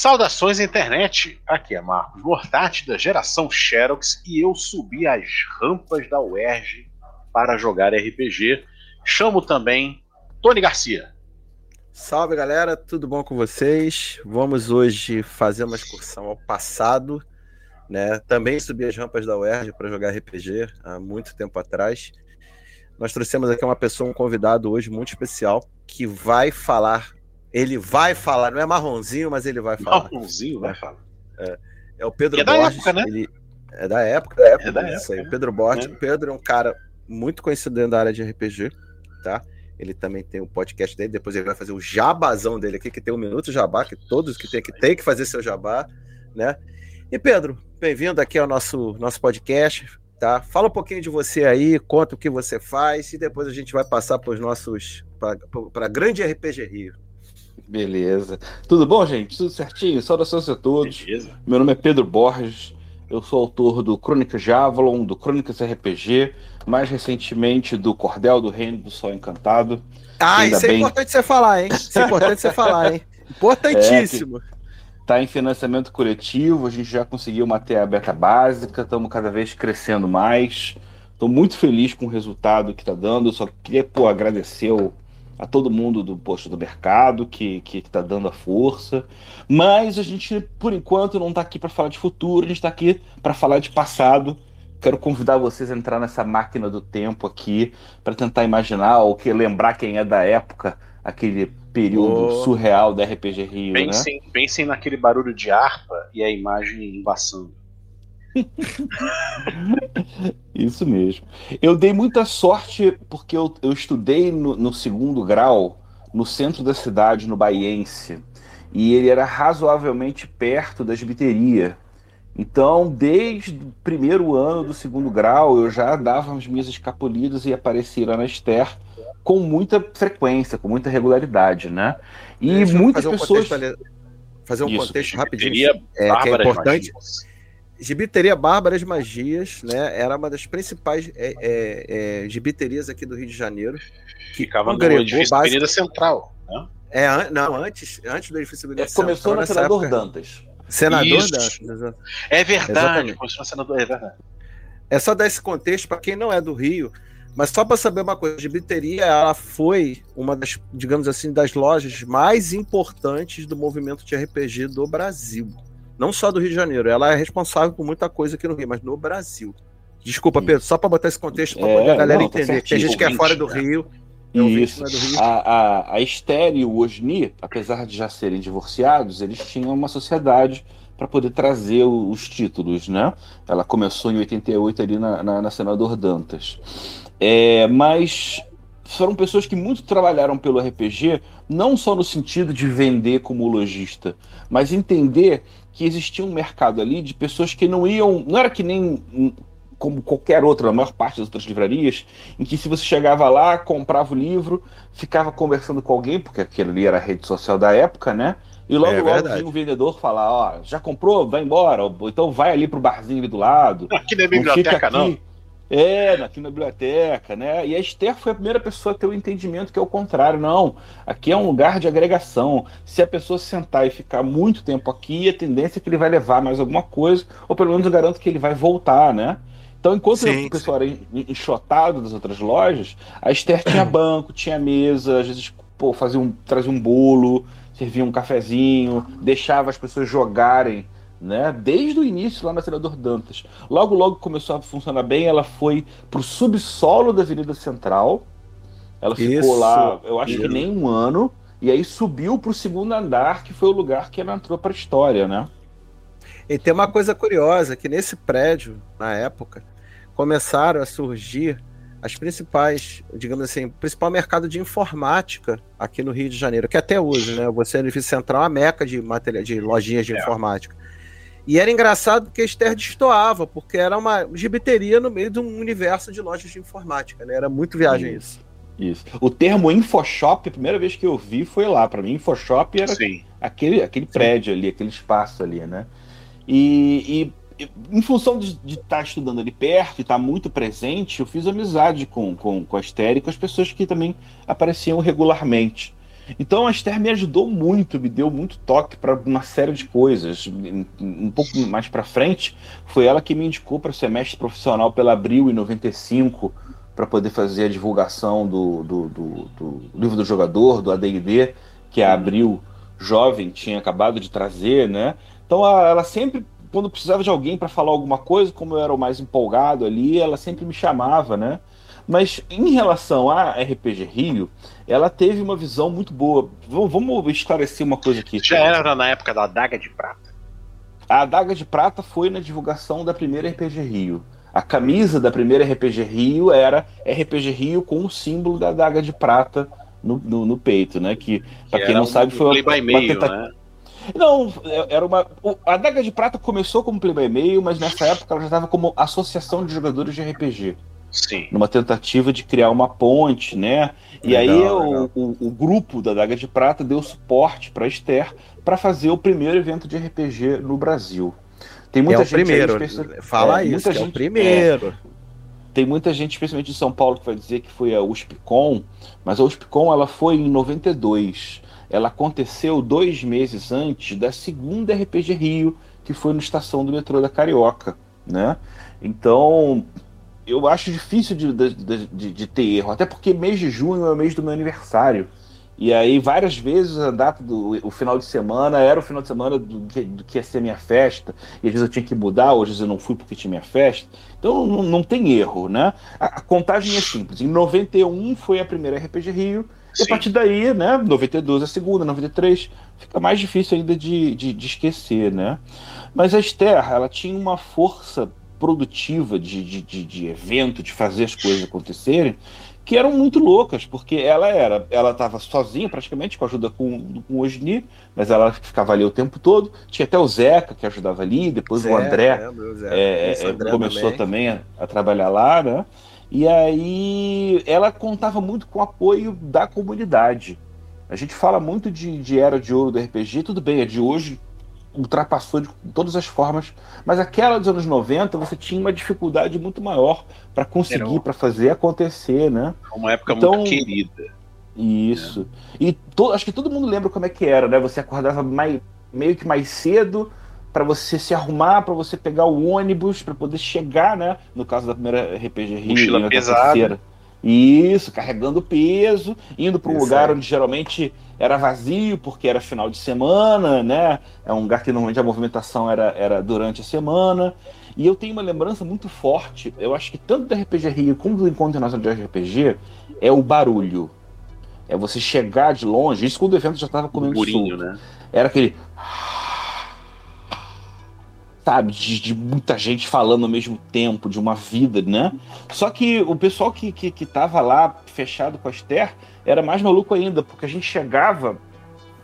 Saudações internet! Aqui é Marcos Mortati da geração Xerox e eu subi as rampas da UERJ para jogar RPG. Chamo também Tony Garcia. Salve galera, tudo bom com vocês? Vamos hoje fazer uma excursão ao passado, né? Também subi as rampas da UERJ para jogar RPG há muito tempo atrás. Nós trouxemos aqui uma pessoa, um convidado hoje muito especial que vai falar ele vai falar, não é marronzinho, mas ele vai falar. Marronzinho vai falar. É, é o Pedro é Borges. Da época, né? Ele é da época, da época. É da época, aí. O Pedro Borges. É. O Pedro é um cara muito conhecido dentro da área de RPG, tá? Ele também tem o podcast dele, depois ele vai fazer o jabazão dele aqui, que tem um minuto jabá, que todos que tem que, tem que fazer seu jabá, né? E Pedro, bem-vindo aqui ao nosso, nosso podcast, tá? Fala um pouquinho de você aí, conta o que você faz, e depois a gente vai passar para os nossos. para a grande RPG Rio. Beleza. Tudo bom, gente? Tudo certinho? Saudações a todos. Beleza. Meu nome é Pedro Borges. Eu sou autor do Crônicas Javelon, do Crônicas RPG, mais recentemente do Cordel do Reino do Sol Encantado. Ah, Ainda isso é bem. importante você falar, hein? Isso é importante você falar, hein? Importantíssimo. Está em financiamento coletivo, a gente já conseguiu manter a beta básica, estamos cada vez crescendo mais. Estou muito feliz com o resultado que está dando. Só queria pô, agradecer o- a todo mundo do posto do mercado que que está dando a força. Mas a gente, por enquanto, não está aqui para falar de futuro, a gente está aqui para falar de passado. Quero convidar vocês a entrar nessa máquina do tempo aqui para tentar imaginar ou que lembrar quem é da época, aquele período Oh. surreal da RPG Rio, né? Pensem, pensem naquele barulho de harpa e a imagem embaçando. Isso mesmo. Eu dei muita sorte porque eu, eu estudei no, no segundo grau, no centro da cidade, no Baiense, e ele era razoavelmente perto da gibiteria. Então, desde o primeiro ano do segundo grau, eu já dava as minhas escapulidas e aparecia lá na Esther com muita frequência, com muita regularidade, né? E Deixa muitas fazer um pessoas. contexto, ali- fazer um Isso, contexto rapidinho. É, que é importante. Magias. Gibiteria Bárbaras Magias, né? Era uma das principais é, é, é, gibiterias aqui do Rio de Janeiro. Que Ficava no edifício base- Avenida Central. Né? É, an- não, antes, antes do edifício Avenida É, começou Central, no nessa Senador época- Dantas. Senador Isso. Dantas, exato. É verdade. Exatamente. Começou no senador, é verdade. É só dar esse contexto para quem não é do Rio, mas só para saber uma coisa, a Gibiteria ela foi uma das, digamos assim, das lojas mais importantes do movimento de RPG do Brasil. Não só do Rio de Janeiro, ela é responsável por muita coisa aqui no Rio, mas no Brasil. Desculpa. Entender, só para botar esse contexto para É, a galera não, tá entender. Tem gente que é certinho. fora do Rio, é ouvinte, Isso. é do Rio. A, a, a Esther e o Osni, apesar de já serem divorciados, eles tinham uma sociedade para poder trazer o- os títulos, né? Ela começou em 88 ali na, na, na Senador Dantas. É, mas foram pessoas que muito trabalharam pelo RPG, não só no sentido de vender como lojista, mas entender que existia um mercado ali de pessoas que não iam. Não era que nem hum, como qualquer outra, a maior parte das outras livrarias, em que se você chegava lá, comprava o livro, ficava conversando com alguém, porque aquilo ali era a rede social da época, né? E logo, É logo vinha o vendedor falar, ó, já comprou? Vai embora, ou então vai ali pro barzinho ali do lado. Aqui não é Não fica biblioteca, aqui. não. É, aqui na biblioteca, né? E a Esther foi a primeira pessoa a ter o entendimento que é o contrário. Não, aqui é um lugar de agregação. Se a pessoa sentar e ficar muito tempo aqui, a tendência é que ele vai levar mais alguma coisa, ou pelo menos eu garanto que ele vai voltar, né? Então, enquanto Sim, o pessoal era en- enxotado das outras lojas, a Esther tinha banco, tinha mesa, às vezes pô, fazia um, trazia um bolo, servia um cafezinho, deixava as pessoas jogarem, né? Desde o início lá na Senador Dantas. Logo, logo começou a funcionar bem, ela foi pro subsolo da Avenida Central. Ela ficou Isso, lá, eu acho que isso. nem um ano, e aí subiu pro segundo andar, que foi o lugar que ela entrou pra história, né? E tem uma coisa curiosa, que nesse prédio, na época, começaram a surgir as principais, digamos assim, o principal mercado de informática aqui no Rio de Janeiro, que até hoje, né? Você é no edifício central, a meca de material, de lojinhas de É. informática. E era engraçado porque a Esther destoava, porque era uma gibiteria no meio de um universo de lojas de informática, né? Era muito viagem isso. Isso. O termo InfoShop, a primeira vez que eu vi foi lá. Pra mim, InfoShop era Sim. aquele, aquele prédio ali, aquele espaço ali, né? E, e- e em função de estar estudando ali perto e estar muito presente, eu fiz amizade com, com, com a Esther e com as pessoas que também apareciam regularmente. Então a Esther me ajudou muito, me deu muito toque para uma série de coisas. Um pouco mais para frente, foi ela que me indicou para o semestre profissional pela Abril em 95 para poder fazer a divulgação do, do, do, do, livro do jogador, do AD&D, que a Abril jovem tinha acabado de trazer, né? Então ela sempre, quando precisava de alguém para falar alguma coisa, como eu era o mais empolgado ali, ela sempre me chamava, né? Mas em relação a RPG Rio, ela teve uma visão muito boa. Vamos esclarecer uma coisa aqui. Já era na época da Adaga de Prata. A Adaga de Prata foi na divulgação da primeira RPG Rio. A camisa da primeira RPG Rio era RPG Rio com o símbolo da Adaga de Prata no, no, no peito, né? Que, para quem não um sabe, foi uma, by mail, tenta... né? Não, é, era uma. A Adaga de Prata começou como Play by Mail, mas nessa época ela já estava como Associação de Jogadores de RPG. Sim. Numa tentativa de criar uma ponte, né? E legal, aí o, o, o, grupo da Daga de Prata deu suporte para Esther para fazer o primeiro evento de RPG no Brasil. Tem muita é gente primeiro. Aí, Fala é, isso, muita gente, é o primeiro. É, tem muita gente, especialmente de São Paulo, que vai dizer que foi a USPCOM, mas a USPCOM ela foi em 92. Ela aconteceu dois meses antes da segunda RPG Rio, que foi no estação do metrô da Carioca, né? Então, eu acho difícil de, de, de, de, ter erro, até porque mês de junho é o mês do meu aniversário. E aí, várias vezes, a data do o final de semana era o final de semana do, do, que ia ser minha festa, e às vezes eu tinha que mudar, hoje eu não fui porque tinha minha festa. Então não, não tem erro, né? A, a, contagem é simples. Em 91 foi a primeira RPG Rio, Sim. e a partir daí, né? 92 a segunda, 93, fica mais difícil ainda de, de, de esquecer, né? Mas a Esther, ela tinha uma força produtiva de, de, de, de evento, de fazer as coisas acontecerem, que eram muito loucas, porque ela era, ela estava sozinha praticamente, com a ajuda com, com o Osni, mas ela ficava ali o tempo todo. Tinha até o Zeca que ajudava ali, depois Zeca, o André, é, é, André começou também, também a, a, trabalhar lá, né? E aí ela contava muito com o apoio da comunidade. A gente fala muito de, de era de ouro do RPG, tudo bem, é de hoje ultrapassou de todas as formas, mas aquela dos anos 90 você tinha uma dificuldade muito maior para conseguir, um... para fazer acontecer, né? Uma época então, muito querida. Isso. É. E to, acho que todo mundo lembra como é que era, né? Você acordava mais, meio que mais cedo para você se arrumar, para você pegar o ônibus, para poder chegar, né? No caso da primeira RPG Rio, Mochila pesada. Isso, carregando peso, indo para um lugar onde geralmente era vazio, porque era final de semana, né? É um lugar que normalmente a movimentação era, era durante a semana. E eu tenho uma lembrança muito forte, eu acho que tanto da RPG Rio como do Encontro Internacional de RPG, é o barulho. É você chegar de longe, isso quando o evento já estava comendo Burinho, né? Era aquele sabe, de, de, muita gente falando ao mesmo tempo, de uma vida, né? Só que o pessoal que, que, que tava lá fechado com a Esther era mais maluco ainda, porque a gente chegava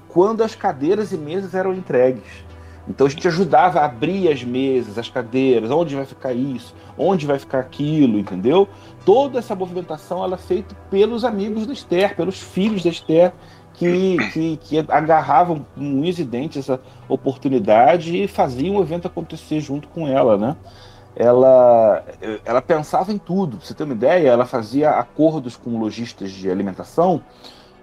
quando as cadeiras e mesas eram entregues. Então a gente ajudava a abrir as mesas, as cadeiras, onde vai ficar isso, onde vai ficar aquilo, entendeu? Toda essa movimentação ela é feita pelos amigos da Esther, pelos filhos da Esther, que, que, que agarravam com unhas e dentes essa oportunidade e faziam o evento acontecer junto com ela, né? Ela, ela pensava em tudo. Pra você ter uma ideia, ela fazia acordos com lojistas de alimentação.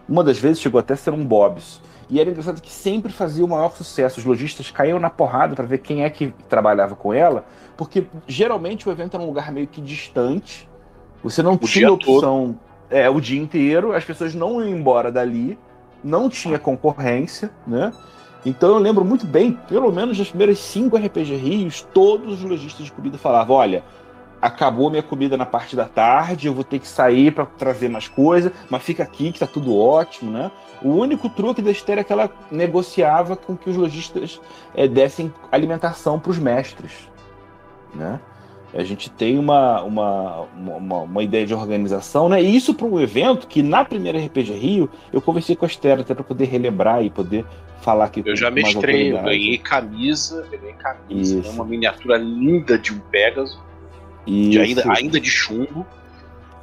Uma das vezes chegou até a ser um Bob's. E era engraçado que sempre fazia o maior sucesso. Os lojistas caíam na porrada para ver quem é que trabalhava com ela, porque geralmente o evento era um lugar meio que distante. Você não o tinha opção é, o dia inteiro, as pessoas não iam embora dali não tinha concorrência, né? Então eu lembro muito bem, pelo menos nas primeiras cinco RPG Rios, todos os lojistas de comida falavam: olha, acabou minha comida na parte da tarde, eu vou ter que sair para trazer mais coisa, mas fica aqui que tá tudo ótimo, né? O único truque da Esther é que ela negociava com que os lojistas é, dessem alimentação para os mestres, né? A gente tem uma, uma, uma, uma ideia de organização, né? E isso para um evento que na primeira RPG Rio eu conversei com a Esther até para poder relembrar e poder falar aqui. Eu já mestrei, eu ganhei camisa, ganhei camisa, né? uma miniatura linda de um Pegasus, de ainda, ainda de chumbo.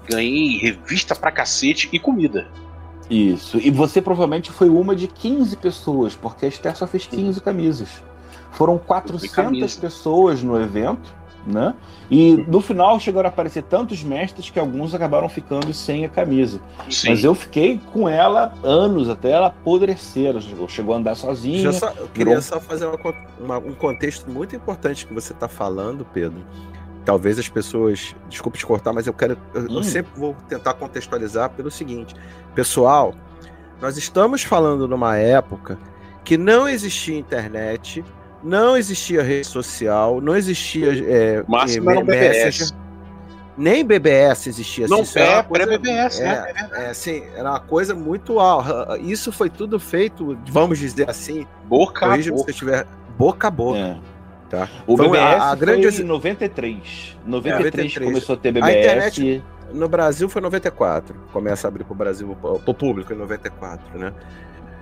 Ganhei revista pra cacete e comida. Isso. E você provavelmente foi uma de 15 pessoas, porque a Esther só fez 15 camisas. Foram 400 pessoas no evento né? E no final chegaram a aparecer tantos mestres que alguns acabaram ficando sem a camisa. Sim. Mas eu fiquei com ela anos até ela apodrecer. Chegou a andar sozinha. Só, eu queria virou... só fazer uma, uma, um contexto muito importante que você está falando, Pedro. Talvez as pessoas. Desculpe te cortar, mas eu quero. Eu, hum. eu sempre vou tentar contextualizar pelo seguinte: pessoal, nós estamos falando numa época que não existia internet, não existia rede social, não existia. É, Máximo era BBS. Nem BBS existia. Não, assim, é, pré-BBS, né? É, é, assim, era uma coisa muito alta. Isso foi tudo feito, vamos dizer assim. Boca a boca. Se tiver, boca a boca. É. Tá. O então, BBS a, a grande... foi em 93. 93, 93 começou a ter BBS. A internet no Brasil foi 94. Começa a abrir para o Brasil, para o público em 94, né?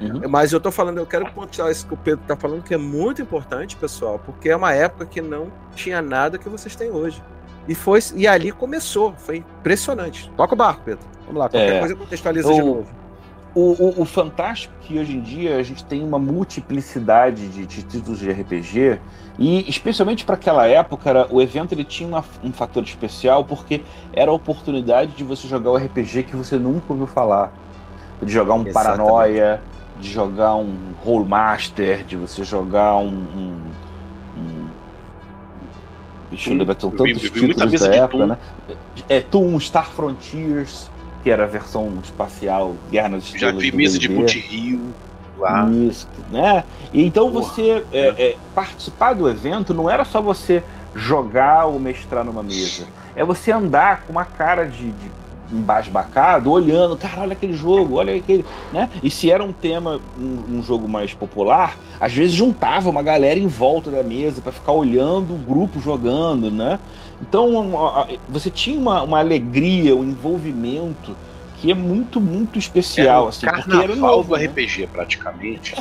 Uhum. Mas eu tô falando, eu quero pontuar isso que o Pedro tá falando, que é muito importante, pessoal, porque é uma época que não tinha nada que vocês têm hoje. E foi e ali começou, foi impressionante. Toca o barco, Pedro. Vamos lá, qualquer é, coisa contextualiza o, de novo. O, o, o, fantástico é que hoje em dia a gente tem uma multiplicidade de, de títulos de RPG e especialmente para aquela época era, o evento ele tinha uma, um fator especial porque era a oportunidade de você jogar o RPG que você nunca ouviu falar, de jogar um Exatamente. Paranoia, de jogar um Rollmaster, de você jogar um. um, um... Deixa eu lembrar, são tantos vi, vi títulos da época, né? É Toon, Star Frontiers, que era a versão espacial Guerra nas Já vi mesa de Multi-Rio lá. Isso, né? E então Porra, você é, é, participar do evento não era só você jogar ou mestrar numa mesa. É você andar com uma cara de, de embasbacado, olhando, cara, olha aquele jogo, olha aquele, né? E se era um tema, um, um jogo mais popular, às vezes juntava uma galera em volta da mesa para ficar olhando o grupo jogando, né? Então você tinha uma, uma alegria, um envolvimento que é muito, muito especial. Era assim, carnaval porque era novo, do né? RPG, praticamente.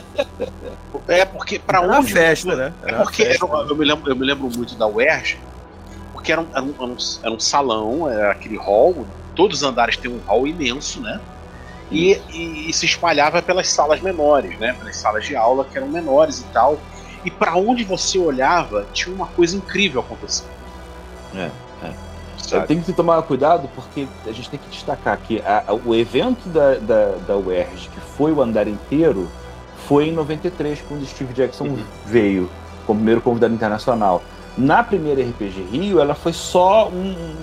é porque para onde... festa, né? É porque festa, eu, eu, me lembro, eu me lembro muito da UERJ, porque era um, era um, era um salão, era aquele hall todos os andares têm um hall imenso, né? E, e, e, se espalhava pelas salas menores, né? Pelas salas de aula que eram menores e tal. E para onde você olhava, tinha uma coisa incrível acontecendo. É, é. Tem que tomar cuidado porque a gente tem que destacar que a, a, o evento da, da, da UERJ, que foi o andar inteiro, foi em 93, quando Steve Jackson uhum. veio como primeiro convidado internacional. Na primeira RPG Rio, ela foi só um,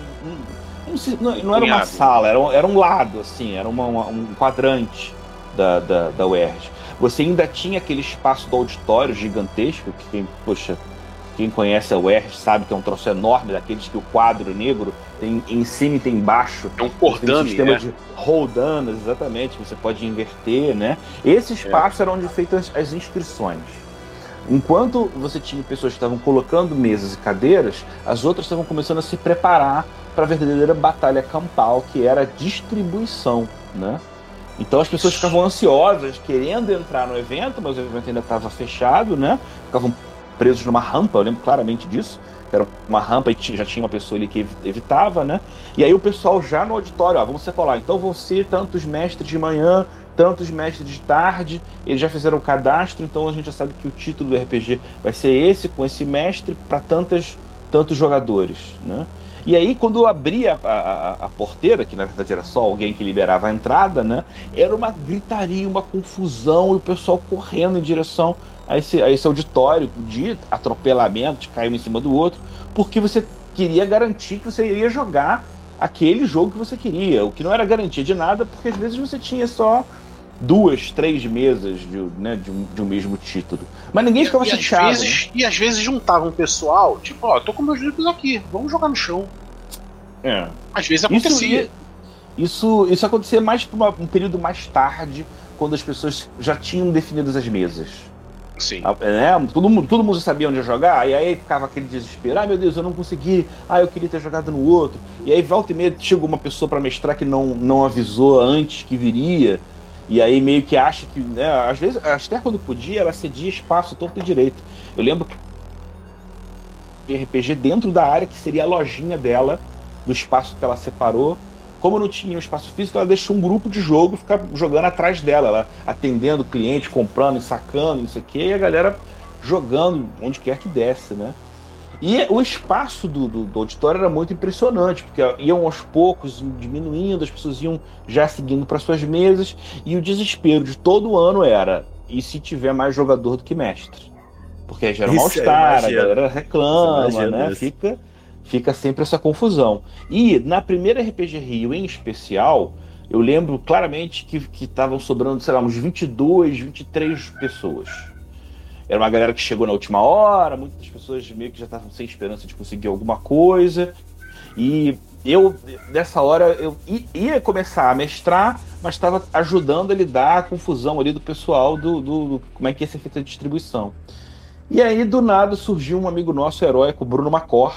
um não, não era uma sala, era um, era um lado, assim, era uma, uma, um quadrante da, da, da UERJ. Você ainda tinha aquele espaço do auditório gigantesco, que quem, poxa, quem conhece a UERJ sabe que é um troço enorme, daqueles que o quadro negro tem em cima e tem embaixo. É um cordame, um sistema né? de roldanas, exatamente, você pode inverter, né? Esse é. espaço é. era onde feitas as inscrições. Enquanto você tinha pessoas que estavam colocando mesas e cadeiras, as outras estavam começando a se preparar para a verdadeira batalha campal, que era a distribuição, né? Então as pessoas ficavam ansiosas, querendo entrar no evento, mas o evento ainda estava fechado, né? Ficavam presos numa rampa, eu lembro claramente disso. Era uma rampa e já tinha uma pessoa ali que evitava, né? E aí o pessoal já no auditório, ó, vamos separar. Então vão ser tantos mestres de manhã, tantos mestres de tarde, eles já fizeram o cadastro, então a gente já sabe que o título do RPG vai ser esse, com esse mestre, para tantos jogadores, né? E aí, quando eu abri a, a, a, porteira, que na verdade era só alguém que liberava a entrada, né? Era uma gritaria, uma confusão, e o pessoal correndo em direção a esse, a esse auditório de atropelamento, de cair um em cima do outro, porque você queria garantir que você iria jogar aquele jogo que você queria, o que não era garantia de nada, porque às vezes você tinha só duas, três mesas de, né, de, um, de um mesmo título. Mas ninguém ficava e, chateado. Às vezes, né? E às vezes juntavam um pessoal, tipo, ó, tô com meus livros aqui, vamos jogar no chão. É. Às vezes acontecia. Isso, isso, isso acontecia mais por uma, um período mais tarde, quando as pessoas já tinham definidas as mesas. Sim. Né? Todo, mundo, todo mundo sabia onde ia jogar, e aí ficava aquele desespero: ai meu Deus, eu não consegui, ah, eu queria ter jogado no outro. E aí, volta e meia, chega uma pessoa para mestrar que não, não avisou antes que viria. E aí meio que acha que, né, às vezes, até quando podia, ela cedia espaço todo e direito. Eu lembro de RPG dentro da área que seria a lojinha dela, do espaço que ela separou. Como não tinha um espaço físico, ela deixou um grupo de jogo ficar jogando atrás dela, ela atendendo cliente, comprando sacando, não sei o quê, e a galera jogando onde quer que desse, né? E o espaço do, do, do, auditório era muito impressionante, porque iam aos poucos diminuindo, as pessoas iam já seguindo para suas mesas, e o desespero de todo ano era: e se tiver mais jogador do que mestre? Porque gera um mal-estar, a galera reclama, né? Fica, fica sempre essa confusão. E na primeira RPG Rio em especial, eu lembro claramente que estavam sobrando, sei lá, uns 22, 23 pessoas era uma galera que chegou na última hora, muitas pessoas meio que já estavam sem esperança de conseguir alguma coisa. E eu, nessa hora, eu ia começar a mestrar, mas estava ajudando a lidar a confusão ali do pessoal do, do, do, como é que ia ser feita a distribuição. E aí, do nada, surgiu um amigo nosso heróico, Bruno Macor,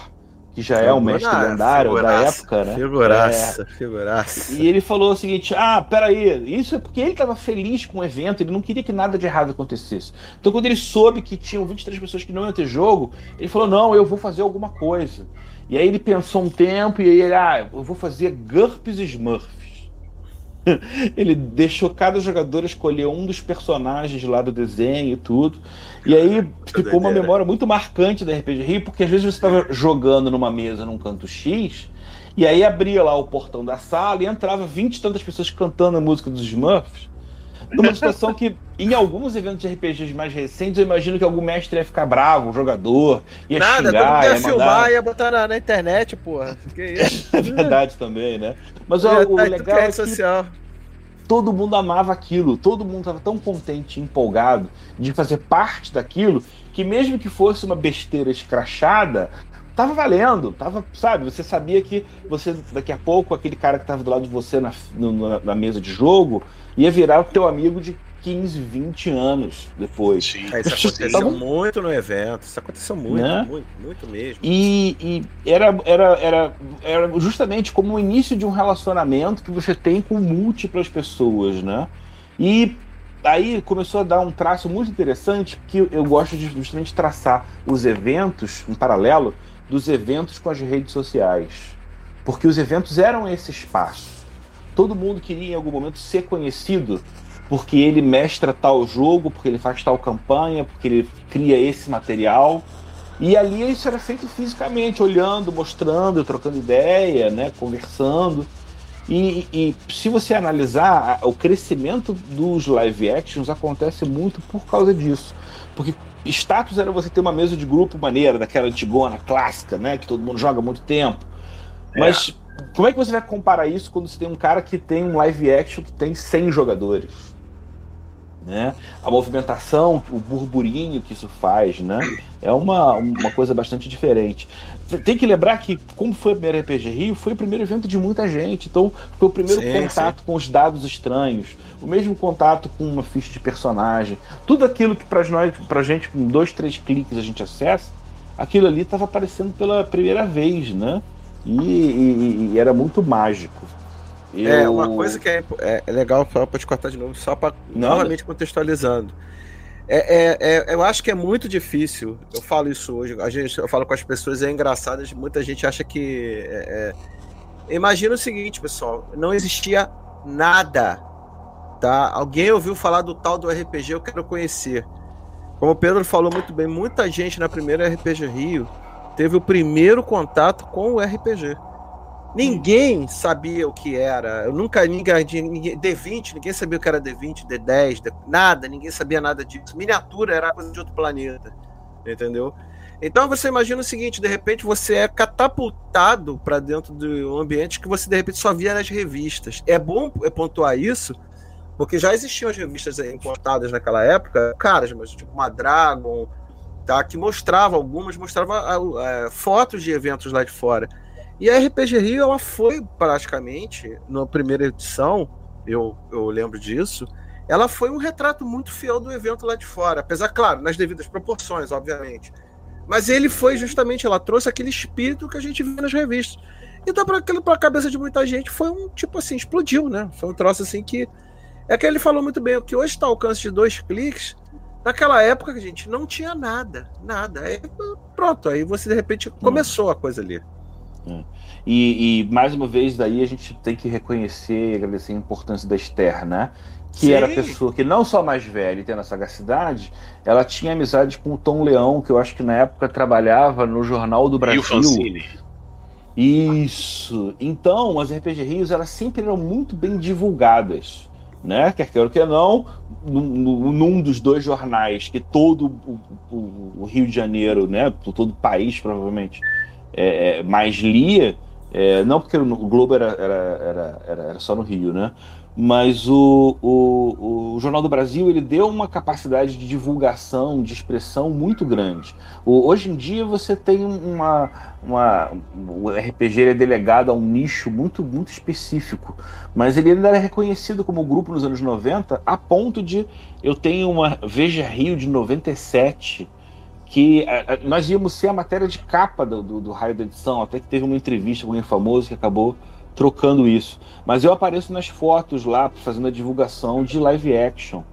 que já é o mestre lendário figuraça, da época, né? Figuraça, é. figuraça. E ele falou o seguinte: ah, peraí, isso é porque ele estava feliz com o evento, ele não queria que nada de errado acontecesse. Então, quando ele soube que tinham 23 pessoas que não iam ter jogo, ele falou: não, eu vou fazer alguma coisa. E aí ele pensou um tempo e ele, ah, eu vou fazer GURPS Smurfs. ele deixou cada jogador escolher um dos personagens lá do desenho e tudo. E aí ficou uma memória muito marcante da RPG Rio, porque às vezes você estava jogando numa mesa num canto X, e aí abria lá o portão da sala e entrava 20 e tantas pessoas cantando a música dos Smurfs. Numa situação que, em alguns eventos de RPGs mais recentes, eu imagino que algum mestre ia ficar bravo, o jogador, ia Nada, xingar, todo ia, ia filmar, mandar... ia botar na, na, internet, porra. Que isso? é verdade também, né? Mas ó, o, o legal é que... social todo mundo amava aquilo, todo mundo estava tão contente, empolgado de fazer parte daquilo, que mesmo que fosse uma besteira escrachada, tava valendo, tava, sabe, você sabia que você daqui a pouco aquele cara que estava do lado de você na, no, na mesa de jogo ia virar o teu amigo de 15, 20 anos depois. Sim. É, isso aconteceu tava... muito no evento, isso aconteceu muito, né? muito, muito mesmo. E, e, era, era, era, era justamente como o início de um relacionamento que você tem com múltiplas pessoas, né? E aí começou a dar um traço muito interessante que eu gosto de justamente traçar os eventos em paralelo dos eventos com as redes sociais. Porque os eventos eram esse espaço. Todo mundo queria em algum momento ser conhecido porque ele mestra tal jogo, porque ele faz tal campanha, porque ele cria esse material. E ali isso era feito fisicamente, olhando, mostrando, trocando ideia, né, conversando. E, e, se você analisar, o crescimento dos live actions acontece muito por causa disso. Porque status era você ter uma mesa de grupo maneira, daquela antigona, clássica, né, que todo mundo joga há muito tempo. É. Mas como é que você vai comparar isso quando você tem um cara que tem um live action que tem 100 jogadores? né? A movimentação, o burburinho que isso faz, né? É uma, uma coisa bastante diferente. Tem que lembrar que, como foi o primeiro RPG Rio, foi o primeiro evento de muita gente. Então, foi o primeiro sim, contato sim. com os dados estranhos, o mesmo contato com uma ficha de personagem. Tudo aquilo que para nós, pra gente, com dois, três cliques a gente acessa, aquilo ali estava aparecendo pela primeira vez, né? E, e, e era muito mágico. Eu... É, uma coisa que é, é, é legal para te cortar de novo, só para novamente contextualizando. É, é, é, eu acho que é muito difícil. Eu falo isso hoje. A gente, eu falo com as pessoas, é engraçado. Muita gente acha que. É, é, imagina o seguinte, pessoal: não existia nada. Tá? Alguém ouviu falar do tal do RPG? Eu quero conhecer. Como o Pedro falou muito bem, muita gente na primeira RPG Rio teve o primeiro contato com o RPG. Ninguém sabia o que era. Eu nunca ninguém, ninguém D20, ninguém sabia o que era D20, D10, D, nada, ninguém sabia nada disso. Miniatura era coisa de outro planeta. Entendeu? Então você imagina o seguinte, de repente você é catapultado para dentro de um ambiente que você de repente só via nas revistas. É bom pontuar isso, porque já existiam as revistas importadas naquela época, caras, mas tipo uma Dragon, tá, que mostrava algumas, mostrava uh, fotos de eventos lá de fora. E a RPG Rio, ela foi praticamente, na primeira edição, eu, eu lembro disso, ela foi um retrato muito fiel do evento lá de fora. Apesar, claro, nas devidas proporções, obviamente. Mas ele foi justamente, ela trouxe aquele espírito que a gente vê nas revistas. Então, para a cabeça de muita gente, foi um tipo assim, explodiu, né? Foi um troço assim que. É que ele falou muito bem, que hoje está ao alcance de dois cliques. Naquela época, a gente não tinha nada, nada. Aí, pronto, aí você de repente começou a coisa ali. É. E, e, mais uma vez daí a gente tem que reconhecer e agradecer a importância da Esther, né? que Sim. era a pessoa que não só mais velha e tendo a sagacidade, ela tinha amizade com o Tom Leão, que eu acho que na época trabalhava no Jornal do Brasil. Isso. Então, as RPG Rios elas sempre eram muito bem divulgadas, né? Quer queira ou quer não, num, num dos dois jornais que todo o, o, o, Rio de Janeiro, né, todo o país provavelmente é, é mais lia, é, não porque o Globo era, era, era, era, só no Rio, né? mas o, o, o, Jornal do Brasil ele deu uma capacidade de divulgação, de expressão muito grande. O, hoje em dia você tem uma, uma o RPG é delegado a um nicho muito muito específico, mas ele ainda era reconhecido como grupo nos anos 90 a ponto de eu tenho uma Veja Rio de 97 que a, a, nós íamos ser a matéria de capa do, do, do raio da edição, até que teve uma entrevista com alguém famoso que acabou trocando isso. Mas eu apareço nas fotos lá, fazendo a divulgação de live action.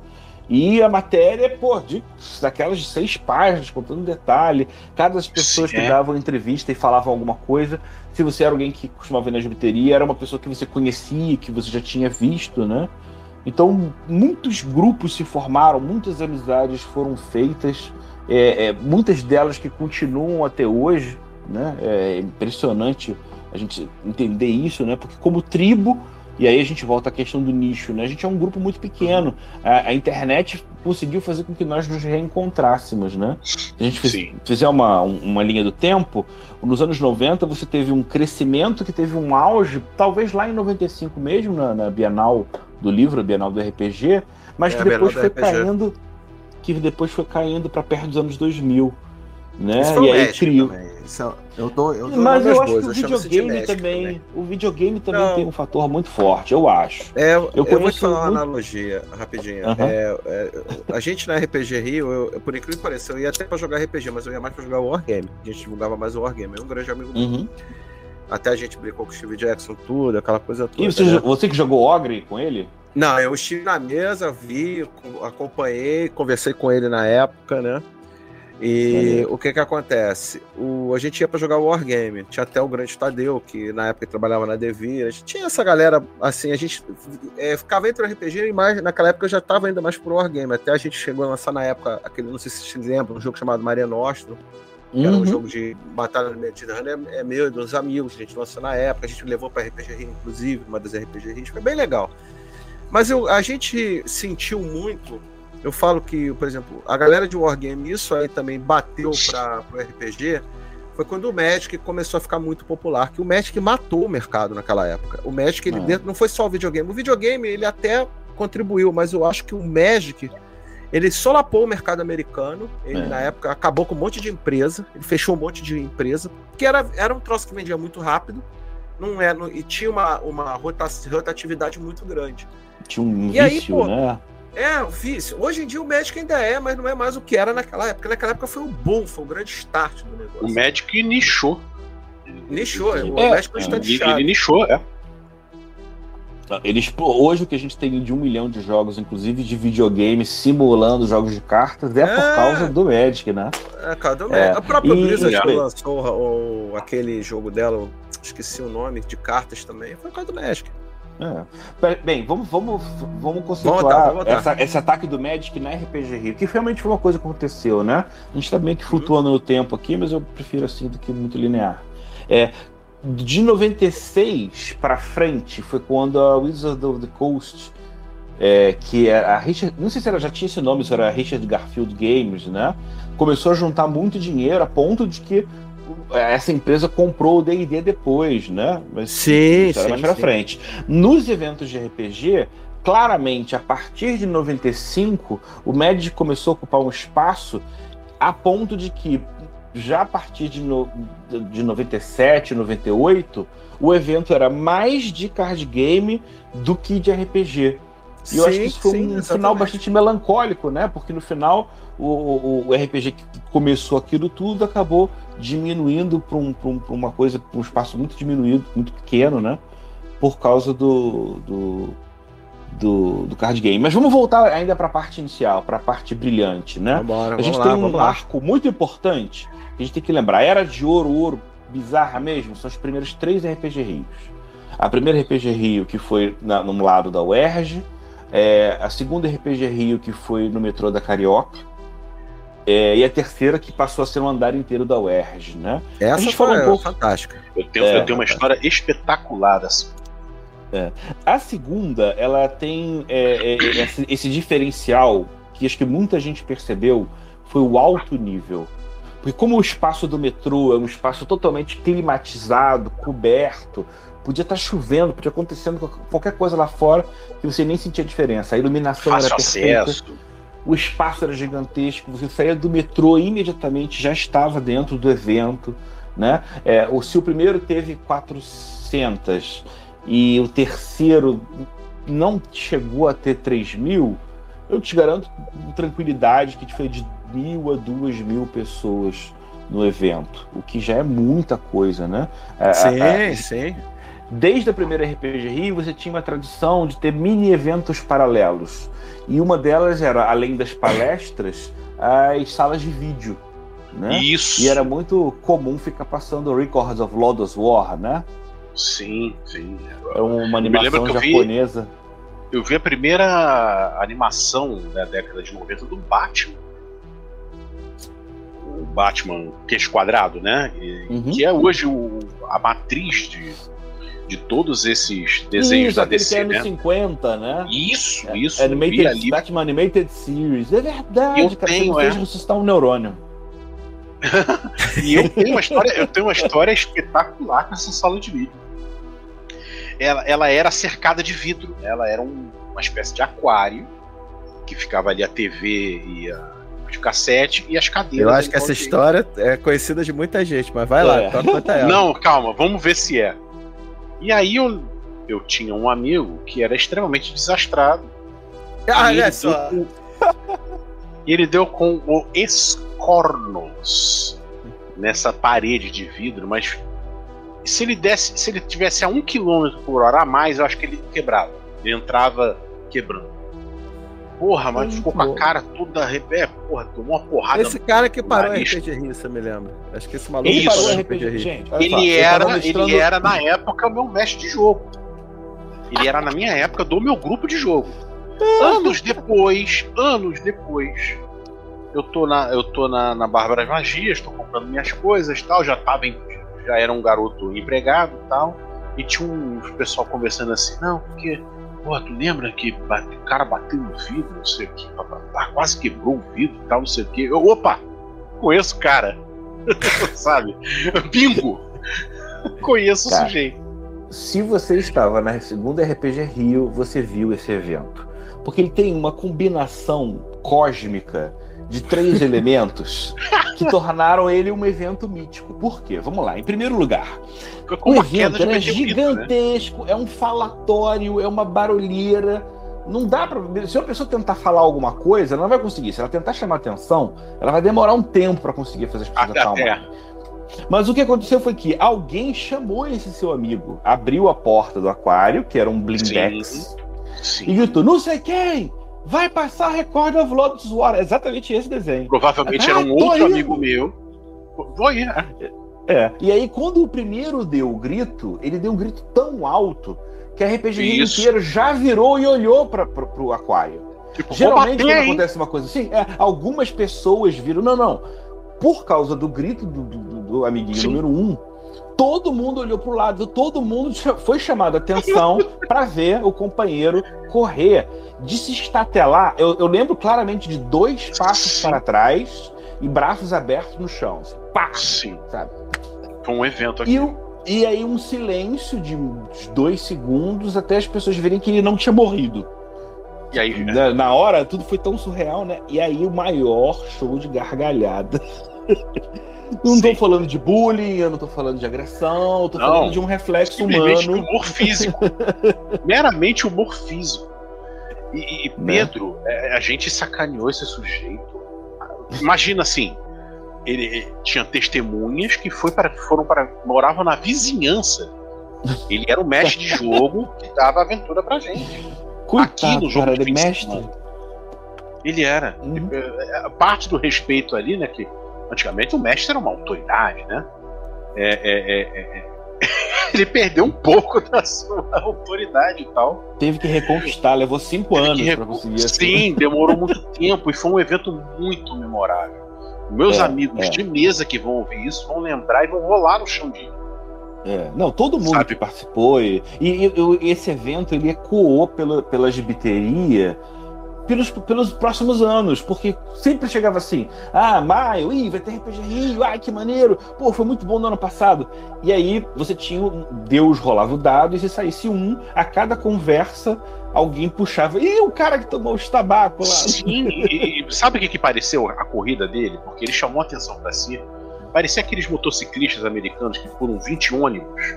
E a matéria, pô, de, daquelas de seis páginas, contando detalhe. Cada das pessoas Sim, que é. davam entrevista e falavam alguma coisa, se você era alguém que costumava ver na jubilteria, era uma pessoa que você conhecia, que você já tinha visto, né? Então, muitos grupos se formaram, muitas amizades foram feitas, é, é, muitas delas que continuam até hoje, né? É impressionante a gente entender isso, né? Porque como tribo, e aí a gente volta à questão do nicho, né? A gente é um grupo muito pequeno. A, a internet conseguiu fazer com que nós nos reencontrássemos, né? Se a gente fiz, fizer uma, uma linha do tempo, nos anos 90 você teve um crescimento que teve um auge, talvez lá em 95 mesmo, na, na Bienal do livro, a Bienal do RPG, mas é, que depois foi caindo que depois foi caindo para perto dos anos 2000. Né? e aí criou. Isso, eu dou, eu dou Mas eu acho que o videogame também, também, O videogame também não. tem um fator muito forte, eu acho. É, eu, eu vou te falar uma analogia rapidinho. Uhum. É, é, a gente na RPG Rio, eu, por incrível que pareça, eu ia até pra jogar RPG, mas eu ia mais pra jogar Wargame. A gente divulgava mais o Wargame. É um grande amigo uhum. meu. Até a gente brincou com o Steve Jackson, tudo, aquela coisa toda. E você, né? você que jogou Ogre com ele? Não, eu estive na mesa, vi, acompanhei, conversei com ele na época, né? E o que que acontece? O, a gente ia para jogar Wargame, tinha até o grande Tadeu, que na época trabalhava na Devir, a gente tinha essa galera, assim, a gente é, ficava entre o RPG e mais, naquela época eu já estava ainda mais pro Wargame, até a gente chegou a lançar na época, aquele, não sei se vocês lembram, um jogo chamado Maria Nostro, que uhum. era um uhum. jogo de batalha no Mediterrâneo, é, é meu e dos amigos, a gente lançou na época, a gente levou para RPG Rio, inclusive, uma das RPG Rio, foi bem legal. Mas eu, a gente sentiu muito eu falo que, por exemplo, a galera de Wargame, isso aí também bateu para o RPG, foi quando o Magic começou a ficar muito popular, que o Magic matou o mercado naquela época. O Magic, ele é. dentro, não foi só o videogame. O videogame, ele até contribuiu, mas eu acho que o Magic, ele solapou o mercado americano. Ele, é. na época, acabou com um monte de empresa. Ele fechou um monte de empresa. Que era, era um troço que vendia muito rápido. Não é, não, e tinha uma, uma rotatividade muito grande. Tinha um e vício, aí, pô, né? É, o vício. Hoje em dia o Magic ainda é, mas não é mais o que era naquela época. Naquela época foi o boom, foi o grande start do negócio. O Magic nichou. Nichou, é, o é, Magic é, ele, ele nichou, é. Eles, hoje o que a gente tem de um milhão de jogos, inclusive de videogame, simulando jogos de cartas, é, é. por causa do Magic, né? É, cara, do é. A própria Blizzard e... lançou o, o, aquele jogo dela, esqueci o nome, de cartas também, foi por causa do Magic. É. Bem, vamos, vamos, vamos conceituar vamos essa, esse ataque do Magic na RPG Rio, que realmente foi uma coisa que aconteceu, né? A gente tá meio que flutuando uhum. no tempo aqui, mas eu prefiro assim do que muito linear. É, de 96 para frente foi quando a Wizard of the Coast, é, que é a Richard, não sei se ela já tinha esse nome, se era a Richard Garfield Games, né? Começou a juntar muito dinheiro a ponto de que essa empresa comprou o D&D depois, né? Mas sim, sim, mais para frente. Nos eventos de RPG, claramente a partir de 95, o Magic começou a ocupar um espaço a ponto de que já a partir de, no, de 97, 98, o evento era mais de card game do que de RPG. E sim, eu acho que isso foi sim, um exatamente. final bastante melancólico, né? Porque no final o, o, o RPG que começou aquilo tudo acabou diminuindo para um, um, uma coisa, para um espaço muito diminuído, muito pequeno, né? Por causa do, do, do, do card game. Mas vamos voltar ainda para a parte inicial, para a parte brilhante, né? Vambora, a gente tem lá, um marco muito importante que a gente tem que lembrar. Era de ouro, ouro, bizarra mesmo, são os primeiros três RPG Rios. A primeira RPG Rio, que foi na, no lado da UERJ, É, a segunda RPG Rio, que foi no metrô da Carioca. É, e a terceira que passou a ser um andar inteiro da UERJ, né? Essa a gente foi falou um pouco fantástica. Eu tenho, É, eu tenho uma história espetacular dessa. A segunda, ela tem é, é, esse, esse diferencial que acho que muita gente percebeu foi o alto nível. Porque como o espaço do metrô é um espaço totalmente climatizado, coberto, podia estar chovendo, podia acontecendo qualquer coisa lá fora que você nem sentia diferença. A iluminação Fácil era perfeita, acesso. o espaço era gigantesco, você saía do metrô e imediatamente já estava dentro do evento, né? É, o, se o primeiro teve 400 e o terceiro não chegou a ter 3 mil, eu te garanto com tranquilidade que foi de mil a duas mil pessoas no evento, o que já é muita coisa, né? A- a- Sim, a- sim. Desde a primeira RPG Rio, você tinha uma tradição de ter mini eventos paralelos. E uma delas era, além das palestras, as salas de vídeo. Né? Isso. E era muito comum ficar passando Records of Lodoss War, né? Sim, sim. É uma animação vi- japonesa. Eu vi a primeira animação da década de 90 do Batman. O Batman queixo quadrado, né? E- Uhum. Que é hoje o- a matriz de, de todos esses desenhos Isso, da DC, é né? 50, né? Isso, É, isso. Animated, ali. Batman Animated Series. É verdade, Eu cara. tenho, você é. ressuscitar um neurônio. E eu tenho uma história, eu tenho uma história espetacular com essa sala de vídeo. Ela, ela era cercada de vidro, ela era um- uma espécie de aquário que ficava ali a TV e a de cassete e as cadeiras. Eu acho que essa história é conhecida de muita gente, mas vai É. lá, toca conta ela. Não, calma, vamos ver se é. E aí eu, eu tinha um amigo que era extremamente desastrado. Ah, e ele olha só. deu com- e ele deu com o escornos nessa parede de vidro, mas se ele desse, se ele tivesse a um quilômetro por hora a mais, eu acho que ele quebrava. Ele entrava quebrando. Porra, mas Muito ficou com a cara toda. É, porra, tomou uma porrada. Esse cara que parou Nariz. RPG Rio, você me lembra. Acho que esse maluco Ele Isso. parou RPG, gente. olha só, Ele era, mestrando- ele era na época o meu mestre de jogo. Ele era na minha época do meu grupo de jogo. Anos depois, anos depois, eu tô na, eu tô na, na Bárbaras Magias, tô comprando minhas coisas, tal, já tava em- já era um garoto empregado, tal, e tinha um pessoal conversando assim, não, porque Pô, tu lembra que bate- o cara bateu no vidro, não sei o que, papapá, quase quebrou o vidro e tal, não sei o que. Eu, opa, conheço o cara. Sabe? Bingo! Conheço Cara. o sujeito. se você estava na segunda RPG Rio, você viu esse evento. Porque ele tem uma combinação cósmica de três elementos que tornaram ele um evento mítico. Por quê? Vamos lá. Em primeiro lugar, o evento era meteorito, né? gigantesco, é um falatório, é uma barulheira. Não dá pra. Se uma pessoa tentar falar alguma coisa, ela não vai conseguir. Se ela tentar chamar atenção, ela vai demorar um tempo para conseguir fazer as pessoas Até. Mas o que aconteceu foi que alguém chamou esse seu amigo, abriu a porta do aquário, que era um blindex, e Sim. gritou: Não sei quem! Vai passar Record of Lotus War. É exatamente esse desenho. Provavelmente Ah, era um tô outro indo. amigo meu. Vou ir, né? É. E aí, quando o primeiro deu o grito, ele deu um grito tão alto que a RPG inteiro já virou e olhou para pro aquário. Tipo, Geralmente, bater quando aí. acontece uma coisa assim, é, algumas pessoas viram, não, não. Por causa do grito do, do- do amiguinho Sim. número um, todo mundo olhou pro lado, todo mundo foi chamado a atenção para ver o companheiro correr. De se estatelar, eu, eu lembro claramente de dois passos para trás e braços abertos no chão. Assim, pá, Sim. sabe? Foi um evento aqui. E, o- e aí um silêncio de dois segundos até as pessoas verem que ele não tinha morrido. E aí, Na, na hora, tudo foi tão surreal, né? E aí o maior show de gargalhada. Não tô Sim. falando de bullying, eu não tô falando de agressão, eu tô Não. falando de um reflexo simplesmente humano. humor físico. Meramente humor físico. E, e Né? Pedro, é, a gente sacaneou esse sujeito. Imagina assim, ele ele tinha testemunhas que foi para, foram para moravam na vizinhança. Ele era o mestre de jogo que dava aventura pra gente. Coitado, no jogo cara, de ele de mestre. Ele era. Uhum. É, Parte do respeito ali, né? Que antigamente o mestre era uma autoridade, né? É, é, é, é, ele perdeu um pouco da sua autoridade e tal. Teve que reconquistar, levou cinco Teve anos para conseguir. Sim, demorou muito tempo e foi um evento muito memorável. Meus É, amigos é. de mesa que vão ouvir isso vão lembrar e vão rolar no chão de. É, não, todo mundo Sabe? que participou e, e- e esse evento ele ecoou pela, pela gibiteria pelos, pelos próximos anos, porque sempre chegava assim, ah, maio, ih, vai ter RPG Rio, ai, que maneiro, pô, foi muito bom no ano passado. E aí você tinha, Deus rolava o dado e se saísse um, a cada conversa alguém puxava, ih, o cara que tomou os tabaco lá. Sim, e, e sabe o que, que pareceu a corrida dele? Porque ele chamou a atenção pra si. Parecia aqueles motociclistas americanos que foram 20 ônibus,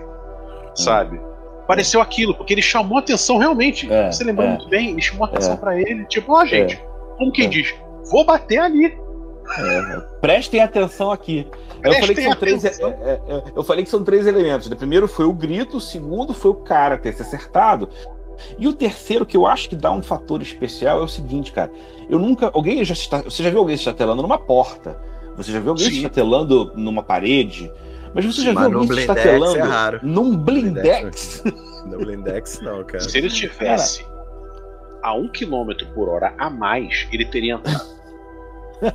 sabe? Pareceu aquilo, porque ele chamou atenção realmente. É, Você lembrou é. muito bem, ele chamou a atenção É. pra ele, tipo, ó, gente, como quem É. diz, vou bater ali. É, prestem atenção aqui. Eu Prestem falei, que são três, é, é, é, eu falei que são três elementos. O primeiro foi o grito, o segundo foi o cara ter se acertado. E o terceiro, que eu acho que dá um fator especial, é o seguinte, cara. Eu nunca. Alguém já está. Você já viu alguém se estatelando numa porta? Você já viu alguém se Sim. estatelando numa parede? Mas você já Mas viu alguém estatelando é raro. num blindex? No Blindex, não, cara. Se ele tivesse a um quilômetro por hora a mais, ele teria entrado.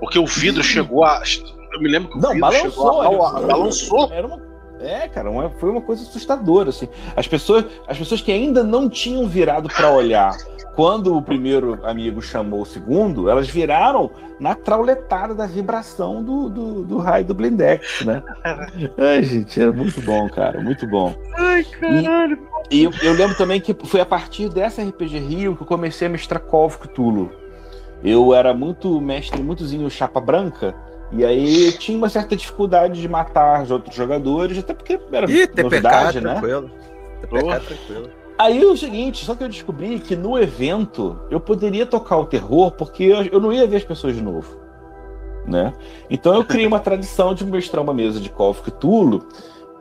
Porque o vidro chegou a. Eu me lembro que o Não, vidro chegou balançou. a, ele- balançou. Era uma, é, cara, uma- foi uma coisa assustadora. Assim. As, pessoas, as pessoas que ainda não tinham virado para olhar quando o primeiro amigo chamou o segundo, elas viraram na trauletada da vibração do, do, do raio do Blindex, né? Ai, gente, é muito bom, cara, muito bom. Ai, caralho. E eu, eu lembro também que foi a partir dessa RPG Rio que eu comecei a mestrar Call of Cthulhu. Eu era muito mestre, muitozinho chapa branca, e aí eu tinha uma certa dificuldade de matar os outros jogadores, até porque era Ih, TPK, novidade, né? tranquilo. TPK, tranquilo. Aí é o seguinte, só que eu descobri que no evento eu poderia tocar o terror porque eu, eu não ia ver as pessoas de novo. Né? Então eu criei uma tradição de mestrar uma mesa de Call of Cthulhu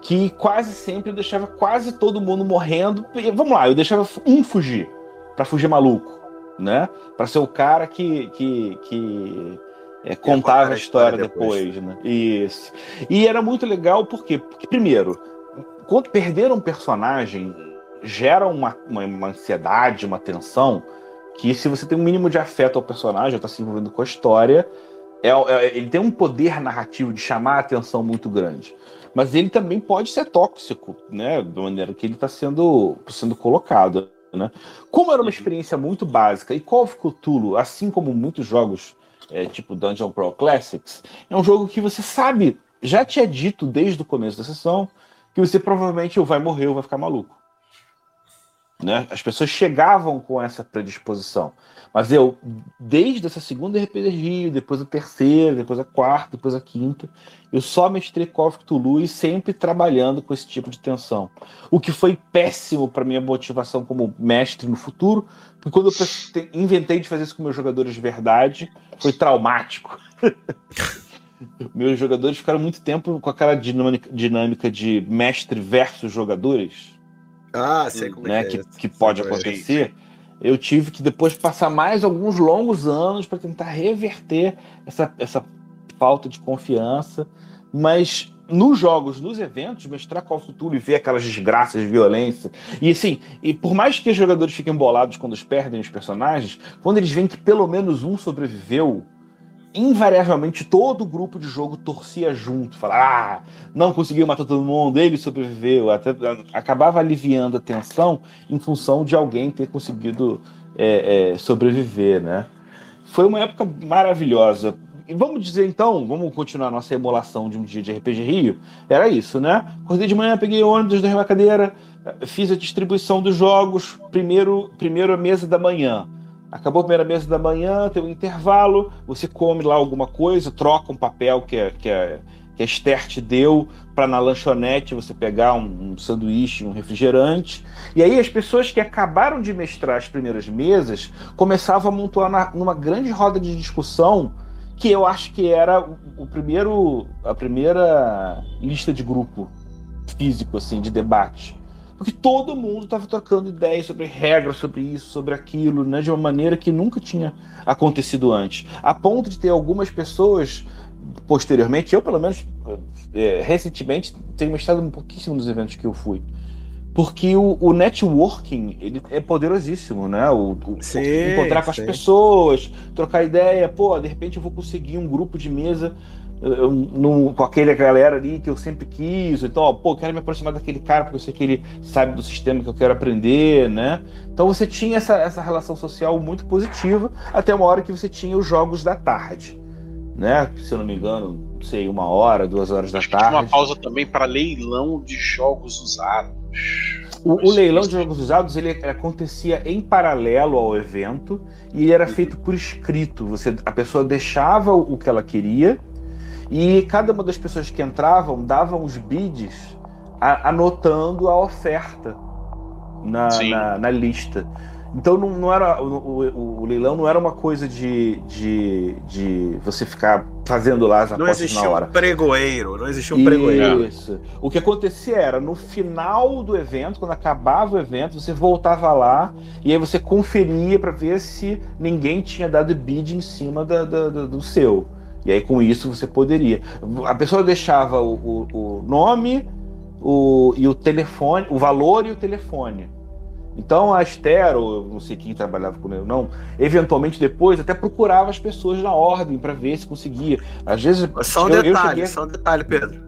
que quase sempre eu deixava quase todo mundo morrendo. E, Vamos lá, eu deixava um fugir, pra fugir maluco, né? Para ser o cara que, que, que é, contava a história depois, né? Isso. E era muito legal por quê? Porque, primeiro, quando perder um personagem gera uma, uma, uma ansiedade, uma tensão, que se você tem um mínimo de afeto ao personagem, está se envolvendo com a história, é, é- ele tem um poder narrativo de chamar a atenção muito grande. Mas ele também pode ser tóxico, né? Da maneira que ele está sendo, sendo colocado. Né? Como era uma experiência muito básica, e Call of Cthulhu, assim como muitos jogos é, tipo Dungeon Pro Classics, é um jogo que você sabe, já te é dito desde o começo da sessão, que você provavelmente ou vai morrer ou vai ficar maluco. Né? As pessoas chegavam com essa predisposição. Mas eu, desde essa segunda RPG Rio, depois a terceira, depois a quarta, depois a quinta, eu só mestrei Call of Cthulhu sempre trabalhando com esse tipo de tensão. O que foi péssimo para minha motivação como mestre no futuro, porque quando eu inventei de fazer isso com meus jogadores de verdade, foi traumático. meus jogadores ficaram muito tempo com aquela dinâmica de mestre versus jogadores Ah, sei como né, é que, que é. pode Sei é. acontecer, eu tive que depois passar mais alguns longos anos para tentar reverter essa, essa falta de confiança. Mas nos jogos, nos eventos, mestrar Call of Cthulhu e ver aquelas desgraças de violência. E assim, e por mais que os jogadores fiquem bolados quando eles perdem os personagens, quando eles veem que pelo menos um sobreviveu, invariavelmente todo o grupo de jogo torcia junto, falar, ah, não conseguiu matar todo mundo, ele sobreviveu, até acabava aliviando a tensão em função de alguém ter conseguido é, é, sobreviver, né? Foi uma época maravilhosa. E vamos dizer então, vamos continuar nossa emulação de um dia de RPG Rio. Era isso, né? Acordei de manhã, peguei o ônibus da Rebacadeira, fiz a distribuição dos jogos, primeiro, primeiro a mesa da manhã. Acabou a primeira mesa da manhã, tem um intervalo, você come lá alguma coisa, troca um papel que a, que a, que a Esther te deu para na lanchonete você pegar um, um sanduíche, um refrigerante. E aí as pessoas que acabaram de mestrar as primeiras mesas começavam a montar na, numa grande roda de discussão que eu acho que era o, o primeiro a primeira lista de grupo físico assim de debate. Porque todo mundo estava trocando ideias sobre regras, sobre isso, sobre aquilo, né, de uma maneira que nunca tinha acontecido antes. A ponto de ter algumas pessoas posteriormente, eu pelo menos é, recentemente tenho estado um pouquíssimo nos eventos que eu fui. Porque o, o networking ele é poderosíssimo, né? O, o sim, encontrar com sim. as pessoas, trocar ideia, pô, de repente eu vou conseguir um grupo de mesa eu, no, com aquele galera ali que eu sempre quis, então, ó, pô, quero me aproximar daquele cara porque eu sei que ele sabe do sistema que eu quero aprender, né? Então você tinha essa, essa relação social muito positiva, até uma hora que você tinha os jogos da tarde né? Se eu não me engano, não sei, uma hora, duas horas Acho da tarde. Tinha uma pausa também para leilão de jogos usados. O, o, leilão de jogos usados ele acontecia em paralelo ao evento e ele era feito por escrito. Você, a pessoa deixava o que ela queria e cada uma das pessoas que entravam davam os bids a, anotando a oferta na, na, na lista. Então não, não era o, o, o, leilão não era uma coisa de, de, de você ficar fazendo lá as apostas não existia na hora. Um pregoeiro, não existia um pregoeiro. Isso. O que acontecia era no final do evento, quando acabava o evento, você voltava lá e aí você conferia para ver se ninguém tinha dado bid em cima da, da, da, do seu. E aí com isso você poderia. A pessoa deixava o, o nome o, e o telefone, o valor e o telefone. Então a Estero, não sei quem trabalhava com ele, não, eventualmente depois até procurava as pessoas na ordem para ver se conseguia. Às vezes. Só um eu, detalhe, eu só um detalhe, Pedro.